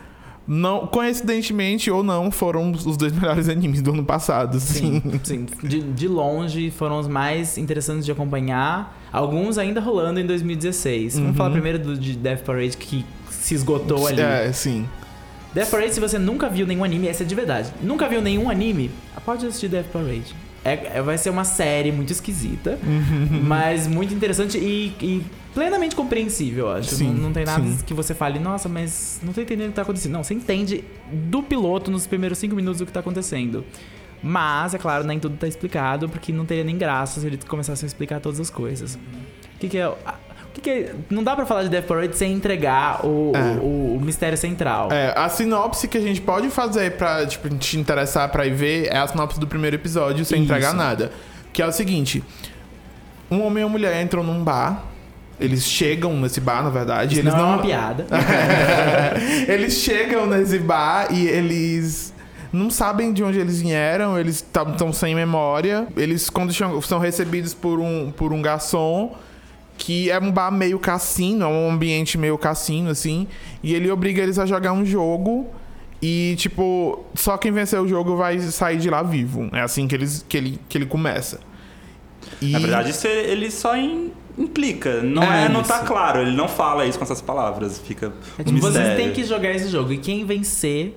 não, coincidentemente ou não, foram os dois melhores animes do ano passado. Sim, Sim. sim. De, de longe foram os mais interessantes de acompanhar. Alguns ainda rolando em 2016. Vamos Uhum. falar primeiro do de Death Parade que se esgotou ali. É, sim. Death Parade, se você nunca viu nenhum anime, essa é de verdade. Nunca viu nenhum anime, pode assistir Death Parade. É, é- vai ser uma série muito esquisita, Uhum. mas muito interessante e, e plenamente compreensível, eu acho. Sim, não, não tem nada sim. que você fale, nossa, mas não tô entendendo o que tá acontecendo. Não, você entende do piloto nos primeiros cinco minutos o que tá acontecendo. Mas, é claro, nem tudo tá explicado, porque não teria nem graça se eles começassem a explicar todas as coisas. O que, que é. que, que é. Não dá pra falar de Death Parade sem entregar o, É. o- o mistério central. É, a sinopse que a gente pode fazer pra tipo, te interessar pra ir ver é a sinopse do primeiro episódio sem Isso. entregar nada. Que é o seguinte: um homem e uma mulher entram num bar. Eles chegam nesse bar, na verdade. Isso eles não, não é uma piada. eles chegam nesse bar e eles não sabem de onde eles vieram, eles estão sem memória. Eles, quando são recebidos por um, por um garçom, que é um bar meio cassino, é um ambiente meio cassino, assim, e ele obriga eles a jogar um jogo. E, tipo, só quem vencer o jogo vai sair de lá vivo. É assim que, eles, que, ele, que ele começa. E... Na verdade, isso ele só im- implica. Não, É é, não tá claro, ele não fala isso com essas palavras. Fica É um tipo, vocês mistério. têm que jogar esse jogo. E quem vencer,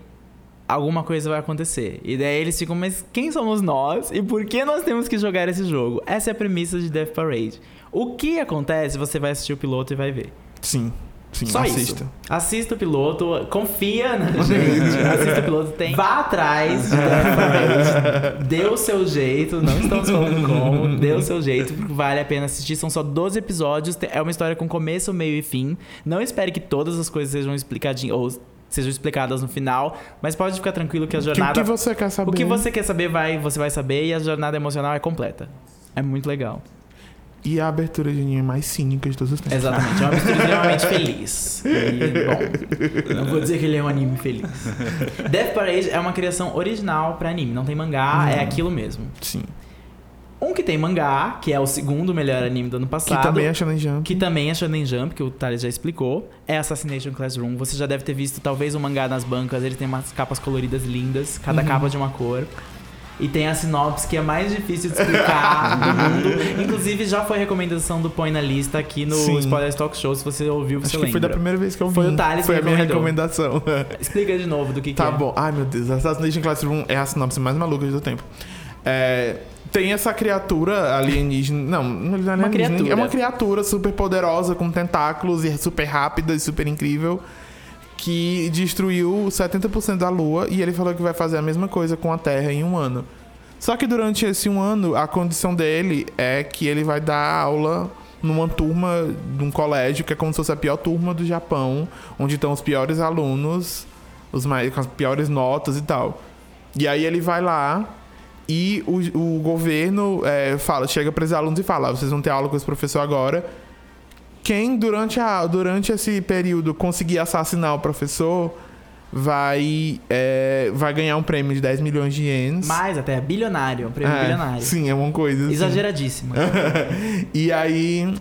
alguma coisa vai acontecer. E daí eles ficam, mas quem somos nós? E por que nós temos que jogar esse jogo? Essa é a premissa de Death Parade. O que acontece, você vai assistir o piloto e vai ver. Sim. Sim, Só assista. isso. Assista o piloto, confia na gente. Assista o piloto, tem. Vá atrás de. Dê o seu jeito, não estamos falando como. Dê o seu jeito, vale a pena assistir. São só 12 episódios. É uma história com começo, meio e fim. Não espere que todas as coisas sejam explicadinhas. Ou sejam explicadas no final, mas pode ficar tranquilo que a O que, o jornada. que você quer saber? O que você quer saber, vai, você vai saber e a jornada emocional é completa. É muito legal. E a abertura de anime mais cínica de todos os tempos. Exatamente, é uma mistura extremamente feliz. E, bom, não vou dizer que ele é um anime feliz. Death Parade é uma criação original pra anime, não tem mangá, é aquilo mesmo. Sim. Um que tem mangá, que é o segundo melhor anime do ano Que passado. também é Shonen Jump. que também é Shonen Jump, que o Thales já explicou, é Assassination Classroom. Você já deve ter visto talvez o mangá nas bancas, ele tem umas capas coloridas lindas, Uhum. cada capa de uma cor. E tem a sinopse que é mais difícil de explicar do mundo. Inclusive, já foi recomendação do Põe na Lista aqui no Sim. Spoiler Talk Show. Se você ouviu, você Acho que foi da lembra. primeira vez que eu vi. Foi o Thales Foi que a minha recomendação. Explica de novo do que, que Tá é. bom. Ai, meu Deus. Assassination Classroom é a sinopse mais maluca do tempo. É, tem essa criatura alienígena. Não, não é alienígena. criatura. É uma criatura super poderosa, com tentáculos e super rápida e super incrível. Que destruiu 70% da Lua e ele falou que vai fazer a mesma coisa com a Terra em um ano. Só que durante esse um ano, a condição dele é que ele vai dar aula numa turma de um colégio que é como se fosse a pior turma do Japão, onde estão os piores alunos, os mais, com as piores notas e tal. E aí ele vai lá e o, o governo é, fala, chega para os alunos e fala: "Ah, vocês vão ter aula com esse professor agora. Quem durante, a, durante esse período conseguir assassinar o professor vai, é, vai ganhar um prêmio de 10 milhões de ienes. Mais até, é bilionário, é um prêmio É, bilionário. Sim, é uma coisa assim. Exageradíssimo. e aí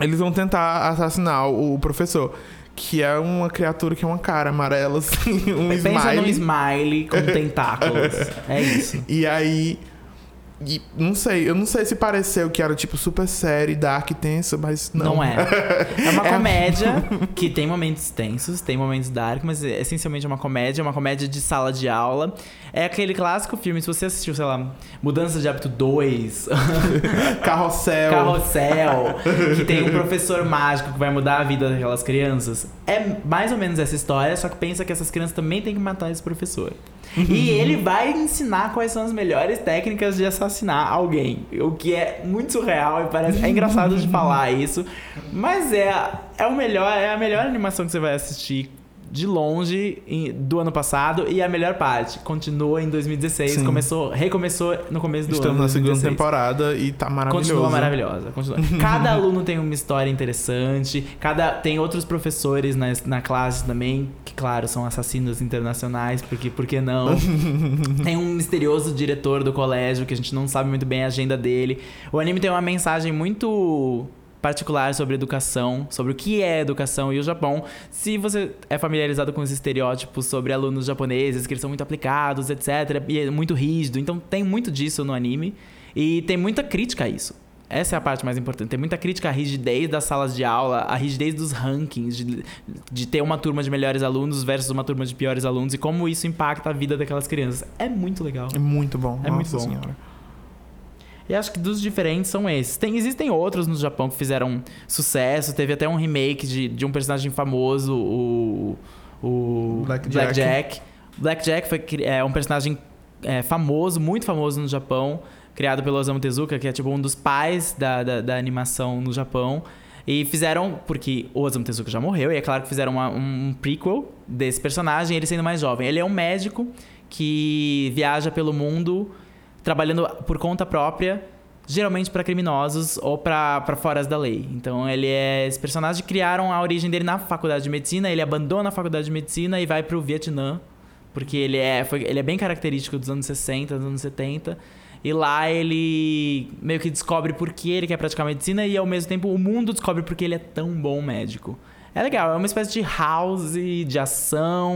eles vão tentar assassinar o professor, que é uma criatura que é uma cara amarela, assim, um Pensa num smile. smile com tentáculos. É isso. E aí. E não sei, eu não sei se pareceu que era tipo super sério, dark e tenso, mas não. Não, é. É uma É. comédia que tem momentos tensos, tem momentos dark, mas é essencialmente uma comédia, uma comédia de sala de aula. É aquele clássico filme, se você assistiu, sei lá, Mudança de Hábito 2, Carrossel. Carrossel, que tem um professor mágico que vai mudar a vida daquelas crianças. É mais ou menos essa história, só que pensa que essas crianças também têm que matar esse professor. E ele vai ensinar quais são as melhores técnicas de assassinar alguém. O que é muito surreal e parece. É engraçado de falar isso. Mas é, é o melhor, é a melhor animação que você vai assistir de longe do ano passado. E a melhor parte, continua em 2016. Sim. Começou, recomeçou no começo do Estamos ano. na segunda 2016. temporada e tá maravilhoso. Continua maravilhosa. Continua. Cada aluno tem uma história interessante. Cada tem outros professores na, na classe também, que claro, são assassinos internacionais, porque por que não? tem um misterioso diretor do colégio que a gente não sabe muito bem a agenda dele. O anime tem uma mensagem muito particular sobre educação, sobre o que é educação e o Japão. Se você é familiarizado com os estereótipos sobre alunos japoneses, que eles são muito aplicados, etc, e é muito rígido, então tem muito disso no anime e tem muita crítica a isso. Essa é a parte mais importante. Tem muita crítica à rigidez das salas de aula, à rigidez dos rankings, de, de ter uma turma de melhores alunos versus uma turma de piores alunos e como isso impacta a vida daquelas crianças. É muito legal. É muito bom. É Nossa muito bom. Senhora. E acho que dos diferentes são esses. Tem, existem outros no Japão que fizeram sucesso. Teve até um remake de, de um personagem famoso, o. O. Black Blackjack. Blackjack foi, cri- é um personagem é, famoso, muito famoso no Japão, criado pelo Osamu Tezuka, que é tipo um dos pais da, da, da animação no Japão. E fizeram, porque o Osamu Tezuka já morreu, e é claro que fizeram uma- um prequel desse personagem, ele sendo mais jovem. Ele é um médico que viaja pelo mundo trabalhando por conta própria, geralmente para criminosos ou para fora da lei. Então ele é esse personagem criaram a origem dele na faculdade de medicina, ele abandona a faculdade de medicina e vai para o Vietnã, porque ele é foi, ele é bem característico dos anos 60, dos anos 70. E lá ele meio que descobre por que ele quer praticar medicina e ao mesmo tempo o mundo descobre por que ele é tão bom médico. É legal, é uma espécie de house de ação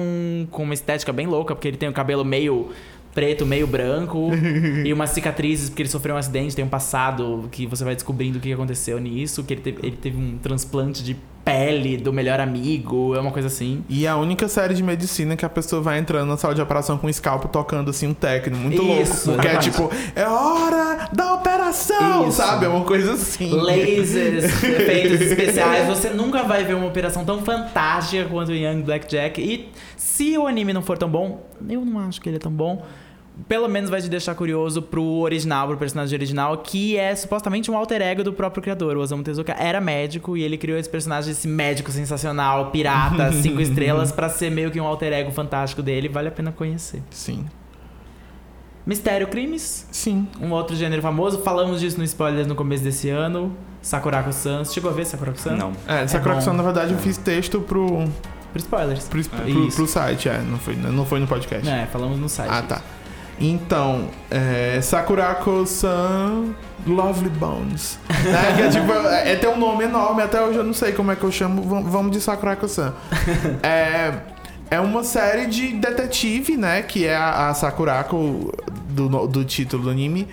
com uma estética bem louca, porque ele tem o cabelo meio preto, meio branco e umas cicatrizes porque ele sofreu um acidente, tem um passado que você vai descobrindo o que aconteceu nisso, que ele teve, ele teve um transplante de pele do melhor amigo, é uma coisa assim. E a única série de medicina que a pessoa vai entrando na sala de operação com um scalpo tocando assim um técnico. Muito Isso, louco. Porque é tipo, é hora da operação! Isso. sabe? É uma coisa assim. lasers, efeitos especiais. Você nunca vai ver uma operação tão fantástica quanto o Young Blackjack. E se o anime não for tão bom, eu não acho que ele é tão bom. Pelo menos vai te deixar curioso pro original, pro personagem original, que é supostamente um alter ego do próprio criador. O Osamu Tezuka era médico e ele criou esse personagem, esse médico sensacional, pirata, cinco estrelas, pra ser meio que um alter ego fantástico dele. Vale a pena conhecer. Sim. Mistério Crimes, Sim. um outro gênero famoso. Falamos disso no spoiler no começo desse ano. Sakurako-san. Chegou a ver Sakurako-san? Não. É, essa É na verdade, eu fiz texto pro, Por spoilers. pro, pro, Isso. pro site, é. Não foi, não foi no podcast. É, falamos no site. Ah, tá. Então, é, Sakurako-san Lovely Bones. né? Que é, tipo, é, tem um nome enorme, até hoje eu não sei como é que eu chamo. Vam- Vamos de Sakurako-san. É, é uma série de detetive, né? Que é a, a Sakurako, do, do título do anime.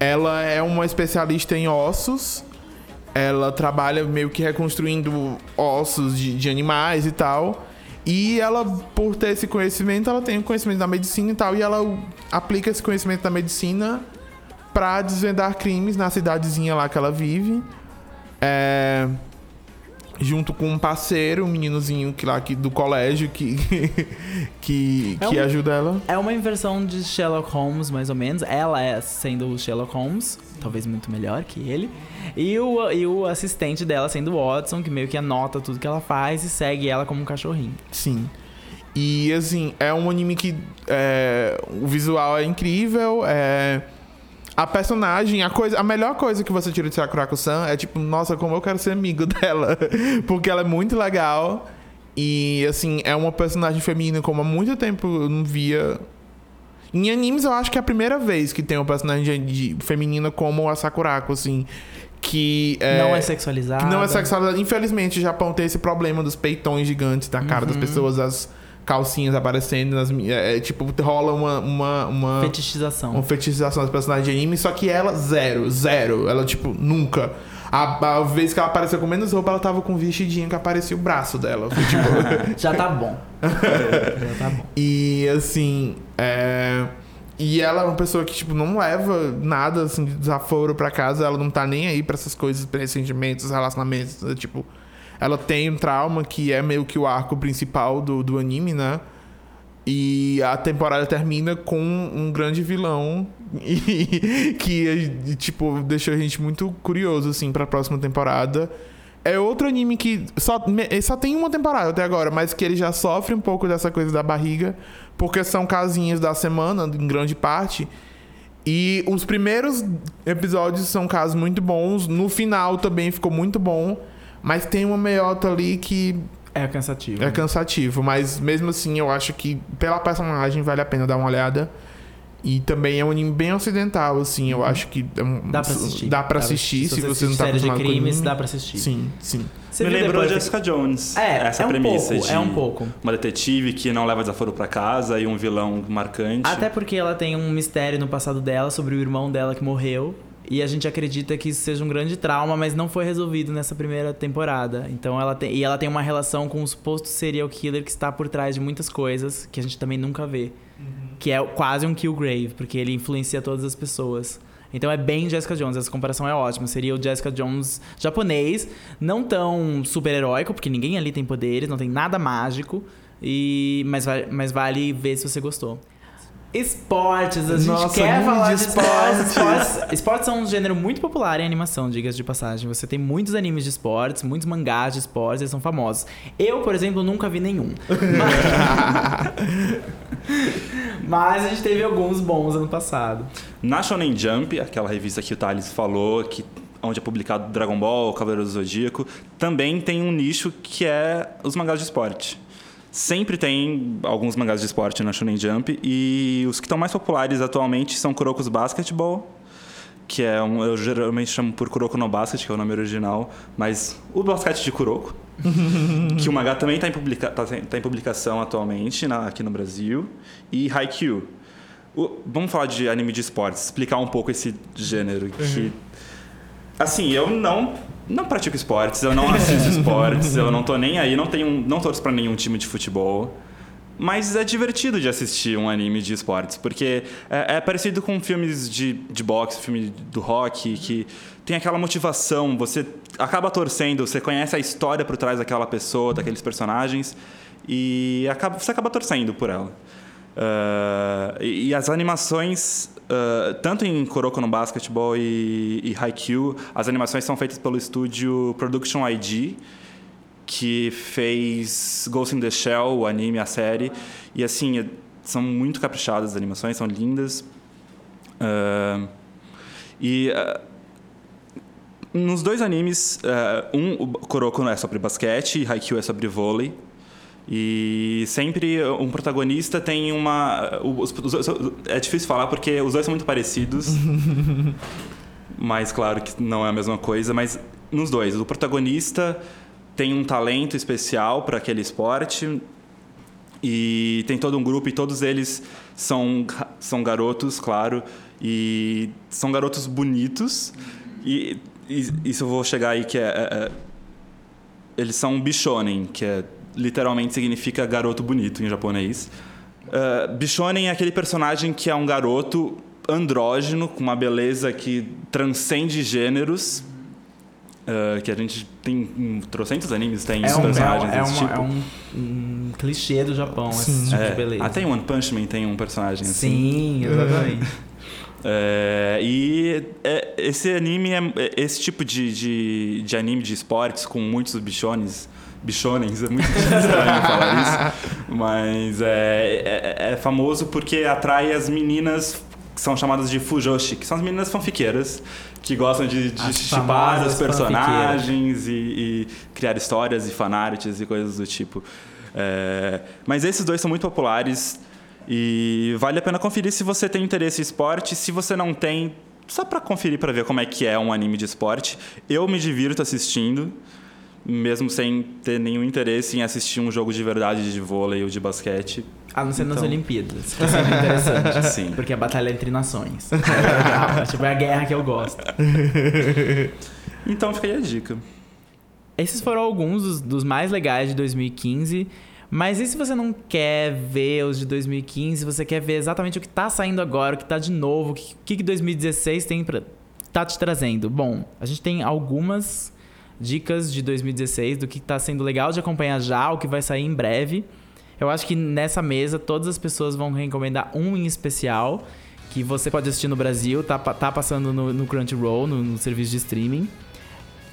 Ela é uma especialista em ossos. Ela trabalha meio que reconstruindo ossos de, de animais e tal. E ela, por ter esse conhecimento, ela tem o conhecimento da medicina e tal. E ela aplica esse conhecimento da medicina pra desvendar crimes na cidadezinha lá que ela vive. É, junto com um parceiro, um meninozinho que lá que, do colégio que, que, É que um- ajuda ela. É uma inversão de Sherlock Holmes, mais ou menos. Ela é sendo o Sherlock Holmes, talvez muito melhor que ele. E o, e o assistente dela sendo o Watson, que meio que anota tudo que ela faz e segue ela como um cachorrinho. Sim. E assim, é um anime que é, o visual é incrível, é a personagem, a coisa, a melhor coisa que você tira de Sakurako-san é tipo, nossa, como eu quero ser amigo dela, porque ela é muito legal e assim, é uma personagem feminina como há muito tempo eu não via. Em animes eu acho que é a primeira vez que tem uma personagem de, de- feminina como a Sakurako, assim, que Não é sexualizada. que não é sexualizado. Infelizmente, o Japão tem esse problema dos peitões gigantes da cara das Uhum. pessoas, as calcinhas aparecendo. Nas, é, é, tipo, rola uma, uma, uma, Fetichização. uma fetichização das personagens de anime, só que ela, zero, zero. Ela, tipo, nunca. A, a vez que ela apareceu com menos roupa, ela tava com um vestidinho que aparecia o braço dela. Foi, tipo, Já tá bom. Já tá bom. E assim, é... E ela é uma pessoa que, tipo, não leva nada, assim, de desaforo pra casa. Ela não tá nem aí pra essas coisas, pra esses sentimentos, relacionamentos. né? Tipo, ela tem um trauma que é meio que o arco principal do, do anime, né? E a temporada termina com um grande vilão e, que, tipo, deixou a gente muito curioso, assim, pra próxima temporada. É outro anime que só, só tem uma temporada até agora, mas que ele já sofre um pouco dessa coisa da barriga, porque são casinhas da semana, em grande parte. E os primeiros episódios são casos muito bons, no final também ficou muito bom, mas tem uma meiota ali que É cansativo. é cansativo, mas mesmo assim eu acho que pela personagem vale a pena dar uma olhada. E também é um anime bem ocidental, assim, eu acho que é um- Uhum. Dá pra assistir. Dá pra assistir se, você não tá série de acostumado com crimes, anime. dá pra assistir. Sim, sim. Você Me lembrou depois- Jessica Jones. É, essa é um premissa pouco, de é um pouco. uma detetive que não leva desaforo pra casa e um vilão marcante. Até porque ela tem um mistério no passado dela sobre o irmão dela que morreu. E a gente acredita que isso seja um grande trauma, mas não foi resolvido nessa primeira temporada. Então ela tem. E ela tem uma relação com o suposto serial killer que está por trás de muitas coisas que a gente também nunca vê. Que é quase um Killgrave, porque ele influencia todas as pessoas. Então é bem Jessica Jones, essa comparação é ótima. Seria o Jessica Jones japonês, não tão super-heróico, porque ninguém ali tem poderes, não tem nada mágico. E mas, mas vale ver se você gostou. Esportes, a gente Nossa, quer falar de de esportes. esportes. esportes. Esportes são um gênero muito popular em animação, diga de passagem. Você tem muitos animes de esportes, muitos mangás de esportes, eles são famosos. Eu, por exemplo, nunca vi nenhum. Mas, Mas a gente teve alguns bons ano passado. Na Shonen Jump, aquela revista que o Thales falou, que, onde é publicado Dragon Ball, Cavaleiro do Zodíaco, também tem um nicho que é os mangás de esporte. Sempre tem alguns mangás de esporte na Shonen Jump e os que estão mais populares atualmente são Kuroko's Basketball, que é um, eu geralmente chamo por Kuroko no Basket, que é o nome original, mas o basquete de Kuroko, que o mangá também está em, publica, tá, tá em publicação atualmente na- aqui no Brasil, e Haikyuu. O- vamos falar de anime de esportes, explicar um pouco esse gênero que assim, eu não não pratico esportes, eu não assisto esportes, eu não tô nem aí, não tenho não torço para nenhum time de futebol. mas é divertido de assistir um anime de esportes, porque é, é parecido com filmes de, de boxe, filme do rock, que tem aquela motivação, você acaba torcendo, você conhece a história por trás daquela pessoa, daqueles personagens, e acaba, você acaba torcendo por ela. Uh, e, e, as animações, uh, tanto em Kuroko no Basketball e, e Haikyuu, as animações são feitas pelo estúdio Production ID, que fez Ghost in the Shell, o anime, a série. E assim, são muito caprichadas as animações, são lindas. Uh, e uh, nos dois animes, um, o Kuroko é sobre basquete e Haikyuu é sobre vôlei. E sempre um protagonista tem uma. Os, os, é difícil falar porque os dois são muito parecidos. mas claro que não é a mesma coisa. Mas nos dois, o protagonista tem um talento especial para aquele esporte e tem todo um grupo e todos eles são, são garotos, claro, e são garotos bonitos. E, e isso eu vou chegar aí que é, é, é eles são bishonen, que é, literalmente significa garoto bonito em japonês. Uh, bishonen é aquele personagem que é um garoto andrógeno com uma beleza que transcende gêneros Uh, que a gente tem um, trocentos animes, tem é um, personagens é, desse uma, tipo. É um, um, clichê do Japão, Sim. esse tipo é, de beleza. Até em One Punch Man tem um personagem Sim, assim. Sim, exatamente. É, e é, esse anime é, é esse tipo de, de, de, anime de esportes com muitos bichones. Bichonens, é muito estranho falar isso. Mas é, é, é famoso porque atrai as meninas que são chamadas de Fujoshi, que são as meninas fanfiqueiras que gostam de, de chipar os personagens e, e, criar histórias e fanarts e coisas do tipo. É, mas esses dois são muito populares e vale a pena conferir se você tem interesse em esporte. Se você não tem, só para conferir para ver como é que é um anime de esporte. Eu me divirto assistindo mesmo sem ter nenhum interesse em assistir um jogo de verdade de vôlei ou de basquete. A não ser então... nas Olimpíadas, que é sempre interessante. Sim. Porque a batalha é entre nações. É legal. tipo, é a guerra que eu gosto. então fica aí a dica. Esses foram alguns dos, dos, mais legais de 2015. Mas e se você não quer ver os de 2015, você quer ver exatamente o que está saindo agora, o que está de novo, o que, que 2016 tem para tá te trazendo? Bom, a gente tem algumas dicas de 2016 do que está sendo legal de acompanhar já, o que vai sair em breve. Eu acho que nessa mesa todas as pessoas vão recomendar um em especial que você pode assistir no Brasil, tá, tá passando no, no Crunchyroll, no, no, serviço de streaming,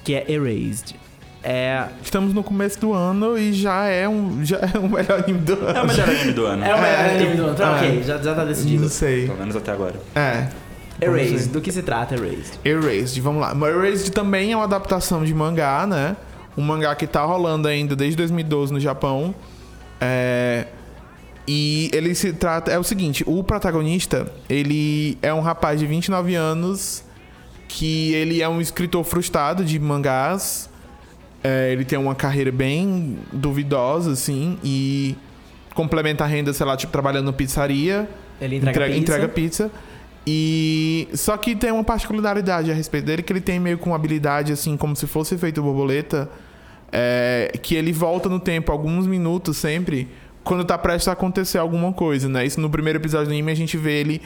que é Erased. É... Estamos no começo do ano e já é um, já é o melhor anime do ano. É o melhor anime do ano. É o melhor é, anime do ano. Tá, é, ok, já, já tá decidido. Não sei. Pelo menos até agora. É. Erased, do que se trata Erased? Erased, vamos lá. Erased também é uma adaptação de mangá, né? Um mangá que tá rolando ainda desde 2012 no Japão. É... E ele se trata. É o seguinte: o protagonista, ele é um rapaz de 29 anos que ele é um escritor frustrado de mangás. É, ele tem uma carreira bem duvidosa, assim, e complementa a renda, sei lá, tipo, trabalhando pizzaria. Ele entrega, entrega pizza. Entrega pizza. E só que tem uma particularidade a respeito dele que ele tem meio com uma habilidade assim como se fosse feito borboleta, é, que ele volta no tempo alguns minutos sempre quando tá prestes a acontecer alguma coisa, né? Isso no primeiro episódio do anime a gente vê ele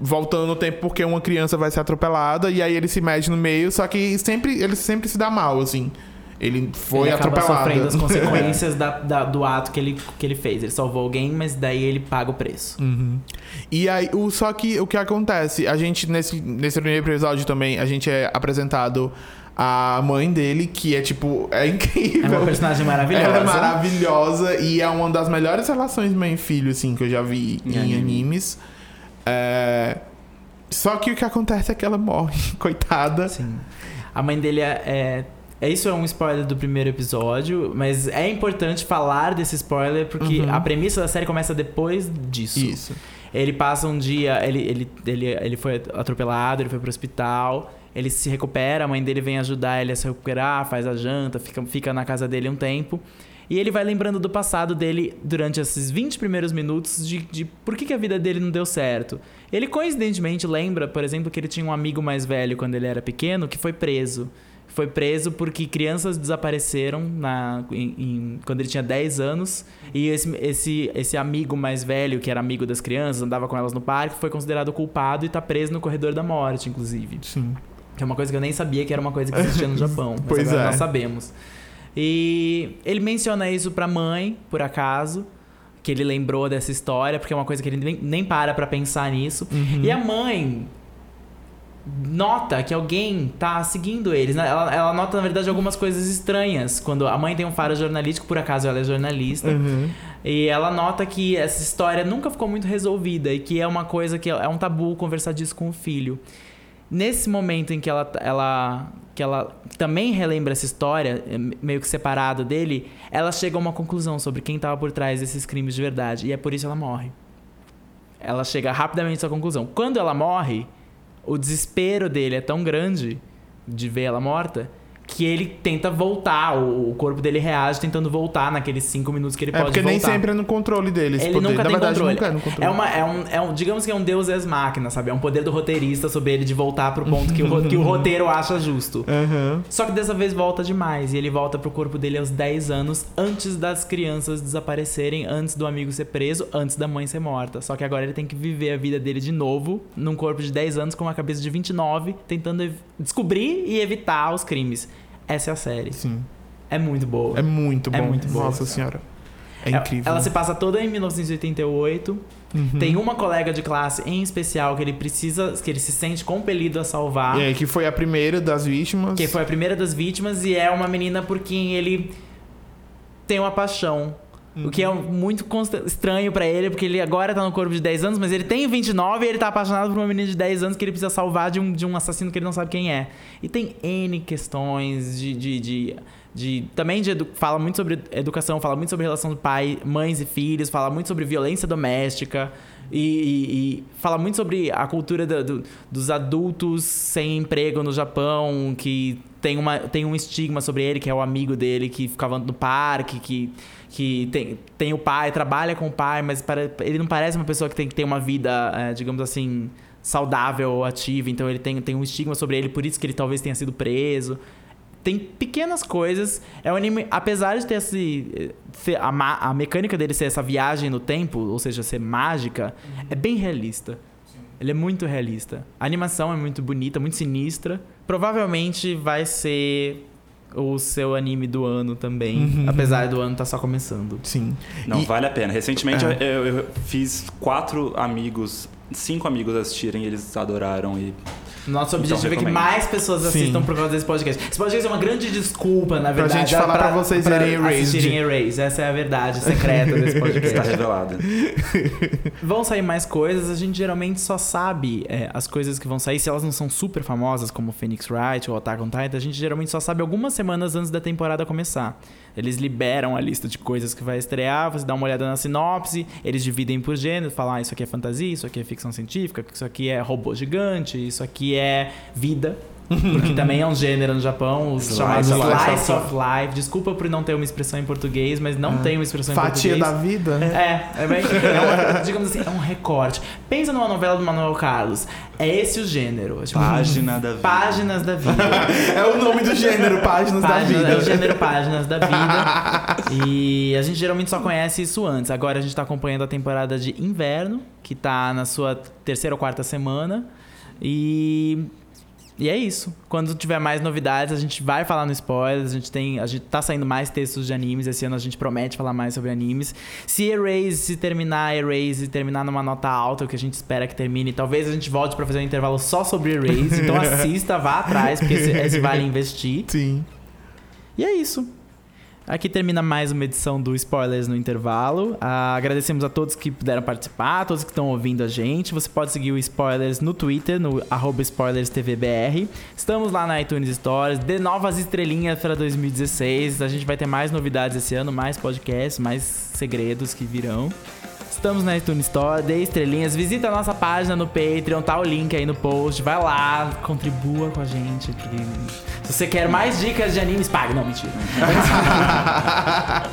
voltando no tempo porque uma criança vai ser atropelada e aí ele se mede no meio, só que sempre ele sempre se dá mal assim. Ele foi ele acaba atropelado. sofrendo as consequências da, da, do ato que ele, que ele fez. Ele salvou alguém, mas daí ele paga o preço. Uhum. E aí, o, só que o que acontece? A gente, nesse, nesse primeiro episódio também, a gente é apresentado a mãe dele, que é tipo, é incrível. É uma personagem maravilhosa. Ela é maravilhosa e é uma das melhores relações mãe filho, assim, que eu já vi em, em animes. É... Só que o que acontece é que ela morre, coitada. Sim. A mãe dele é, é é, isso é um spoiler do primeiro episódio, mas é importante falar desse spoiler porque uhum. a premissa da série começa depois disso. Isso. Ele passa um dia, ele, ele, ele, ele foi atropelado, ele foi pro hospital, ele se recupera, a mãe dele vem ajudar ele a se recuperar, faz a janta, fica, fica na casa dele um tempo. E ele vai lembrando do passado dele durante esses 20 primeiros minutos de, de por que, que a vida dele não deu certo. Ele coincidentemente lembra, por exemplo, que ele tinha um amigo mais velho quando ele era pequeno que foi preso foi preso porque crianças desapareceram na, em- em- quando ele tinha 10 anos. E esse, esse, esse amigo mais velho, que era amigo das crianças, andava com elas no parque, foi considerado culpado e tá preso no corredor da morte, inclusive. Sim. Que é uma coisa que eu nem sabia que era uma coisa que existia no Japão. Mas Pois agora é. nós sabemos. E ele menciona isso pra mãe, por acaso. Que ele lembrou dessa história, porque é uma coisa que ele nem, nem para pra pensar nisso. Uhum. E a mãe nota que alguém tá seguindo eles. né? Ela, ela nota, na verdade, algumas coisas estranhas. Quando a mãe tem um faro jornalístico, por acaso ela é jornalista. Uhum. E ela nota que essa história nunca ficou muito resolvida e que é uma coisa que é um tabu conversar disso com o filho. Nesse momento em que ela, ela, que ela também relembra essa história, eh, meio que separada dele, ela chega a uma conclusão sobre quem estava por trás desses crimes de verdade. E é por isso que ela morre. Ela chega rapidamente a essa conclusão. Quando ela morre, o desespero dele é tão grande de ver ela morta que ele tenta voltar. O corpo dele reage tentando voltar naqueles cinco minutos que ele É pode porque voltar. nem sempre é no controle dele esse Ele poder. nunca Na tem verdade, controle. nunca é no controle. É, uma, é, um, é um, digamos que é um deus ex máquina, sabe? É um poder do roteirista sobre ele de voltar pro ponto que o, que o roteiro acha justo. Aham. Só que dessa vez volta demais. E ele volta pro corpo dele aos 10 anos, antes das crianças desaparecerem, antes do amigo ser preso, antes da mãe ser morta. Só que agora ele tem que viver a vida dele de novo, num corpo de 10 anos, com uma cabeça de 29, tentando descobrir e evitar os crimes. Essa é a série. Sim. É muito boa. É muito bom. É muito boa. Nossa senhora. É Ela- incrível. Ela se passa toda em 1988. Uhum. Tem uma colega de classe em especial que ele precisa, que ele se sente compelido a salvar. E aí, que foi a primeira das vítimas. Que foi a primeira das vítimas e é uma menina por quem ele tem uma paixão. O que é Uhum. muito estranho pra ele, porque ele agora tá no corpo de 10 anos, mas ele tem 29 e ele tá apaixonado por uma menina de 10 anos que ele precisa salvar de um, de um assassino que ele não sabe quem é. E tem N questões de. de, de, de- também de fala muito sobre educação, fala muito sobre relação de pai, mães e filhos, fala muito sobre violência doméstica. E, e- e fala muito sobre a cultura do- do- dos adultos sem emprego no Japão, que tem, uma, tem um estigma sobre ele, que é o amigo dele que ficava no parque, que, que tem, tem o pai, trabalha com o pai, mas para- ele não parece uma pessoa que tem que ter uma vida, eh, digamos assim, saudável ou ativa. Então ele tem, tem um estigma sobre ele, por isso que ele talvez tenha sido preso. Tem pequenas coisas. É um anime, apesar de ter esse. a, a mecânica dele ser essa viagem no tempo, ou seja, ser mágica, é bem realista. Ele é muito realista. A animação é muito bonita, muito sinistra. Provavelmente vai ser o seu anime do ano também. Uhum. Apesar do ano tá só começando. Sim. Não, E- vale a pena. Recentemente É. eu, eu fiz quatro amigos, cinco amigos assistirem, eles adoraram e Nosso Então, objetivo é que mais pessoas assistam Sim. por causa desse podcast. Esse podcast é uma grande desculpa, na Pra verdade. gente falar pra vocês verem Erased. assistirem Erased. Essa é a verdade secreta desse podcast. está revelada. Vão sair mais coisas, a gente geralmente só sabe é, as coisas que vão sair. Se elas não são super famosas, como Phoenix Wright ou Attack on Titan, a gente geralmente só sabe algumas semanas antes da temporada começar. Eles liberam a lista de coisas que vai estrear, você dá uma olhada na sinopse, eles dividem por gênero, falam, ah, isso aqui é fantasia, isso aqui é ficção científica, isso aqui é robô gigante, isso aqui é vida. Porque também é um gênero no Japão, os Slice chamados. Slice of Life. Desculpa por não ter uma expressão em português, mas não tem uma expressão em Fatia português. da vida? É, é bem, é um- digamos assim, é um recorte. Pensa numa novela do Manuel Carlos. É esse o gênero. Tipo, Página da vida. Páginas da vida. É o nome do gênero, Páginas Páginas, da é o Vida. gênero Páginas da Vida. E a gente geralmente só conhece isso antes. Agora a gente tá acompanhando a temporada de inverno, que tá na sua terceira ou quarta semana. E. E é isso. Quando tiver mais novidades, a gente vai falar no spoilers. A gente tem. A gente tá saindo mais textos de animes. Esse ano a gente promete falar mais sobre animes. Se Erase, se terminar Erase e terminar numa nota alta, o que a gente espera que termine, talvez a gente volte pra fazer um intervalo só sobre Erase. Então assista, vá atrás, porque esse, esse vale investir. Sim. E é isso. Aqui termina mais uma edição do Spoilers no Intervalo. Ah, agradecemos a todos que puderam participar, a todos que estão ouvindo a gente. Você pode seguir o Spoilers no Twitter, no SpoilersTVBR. Estamos lá na iTunes Stories. Dê novas estrelinhas para 2016. A gente vai ter mais novidades esse ano, mais podcasts, mais segredos que virão. Estamos na iTunes Store, dê estrelinhas, visita a nossa página no Patreon, tá o link aí no post, vai lá, contribua com a gente. Porque se você quer mais dicas de animes, pague. Não, mentira.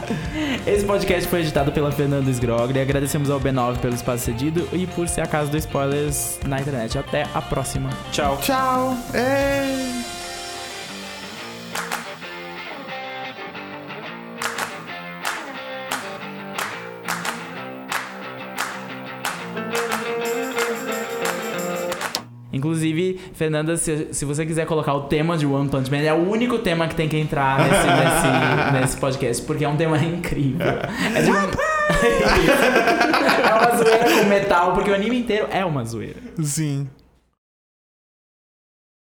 Esse podcast foi editado pela Fernanda Sgrogli. Agradecemos ao B9 pelo espaço cedido e por ser a casa do Spoilers na internet. Até a próxima. Tchau. Tchau. É... Inclusive, Fernanda, se, se você quiser colocar o tema de One Punch Man, é o único tema que tem que entrar nesse, nesse, nesse podcast, porque é um tema incrível. É, de... é uma zoeira com metal, porque o anime inteiro é uma zoeira. Sim.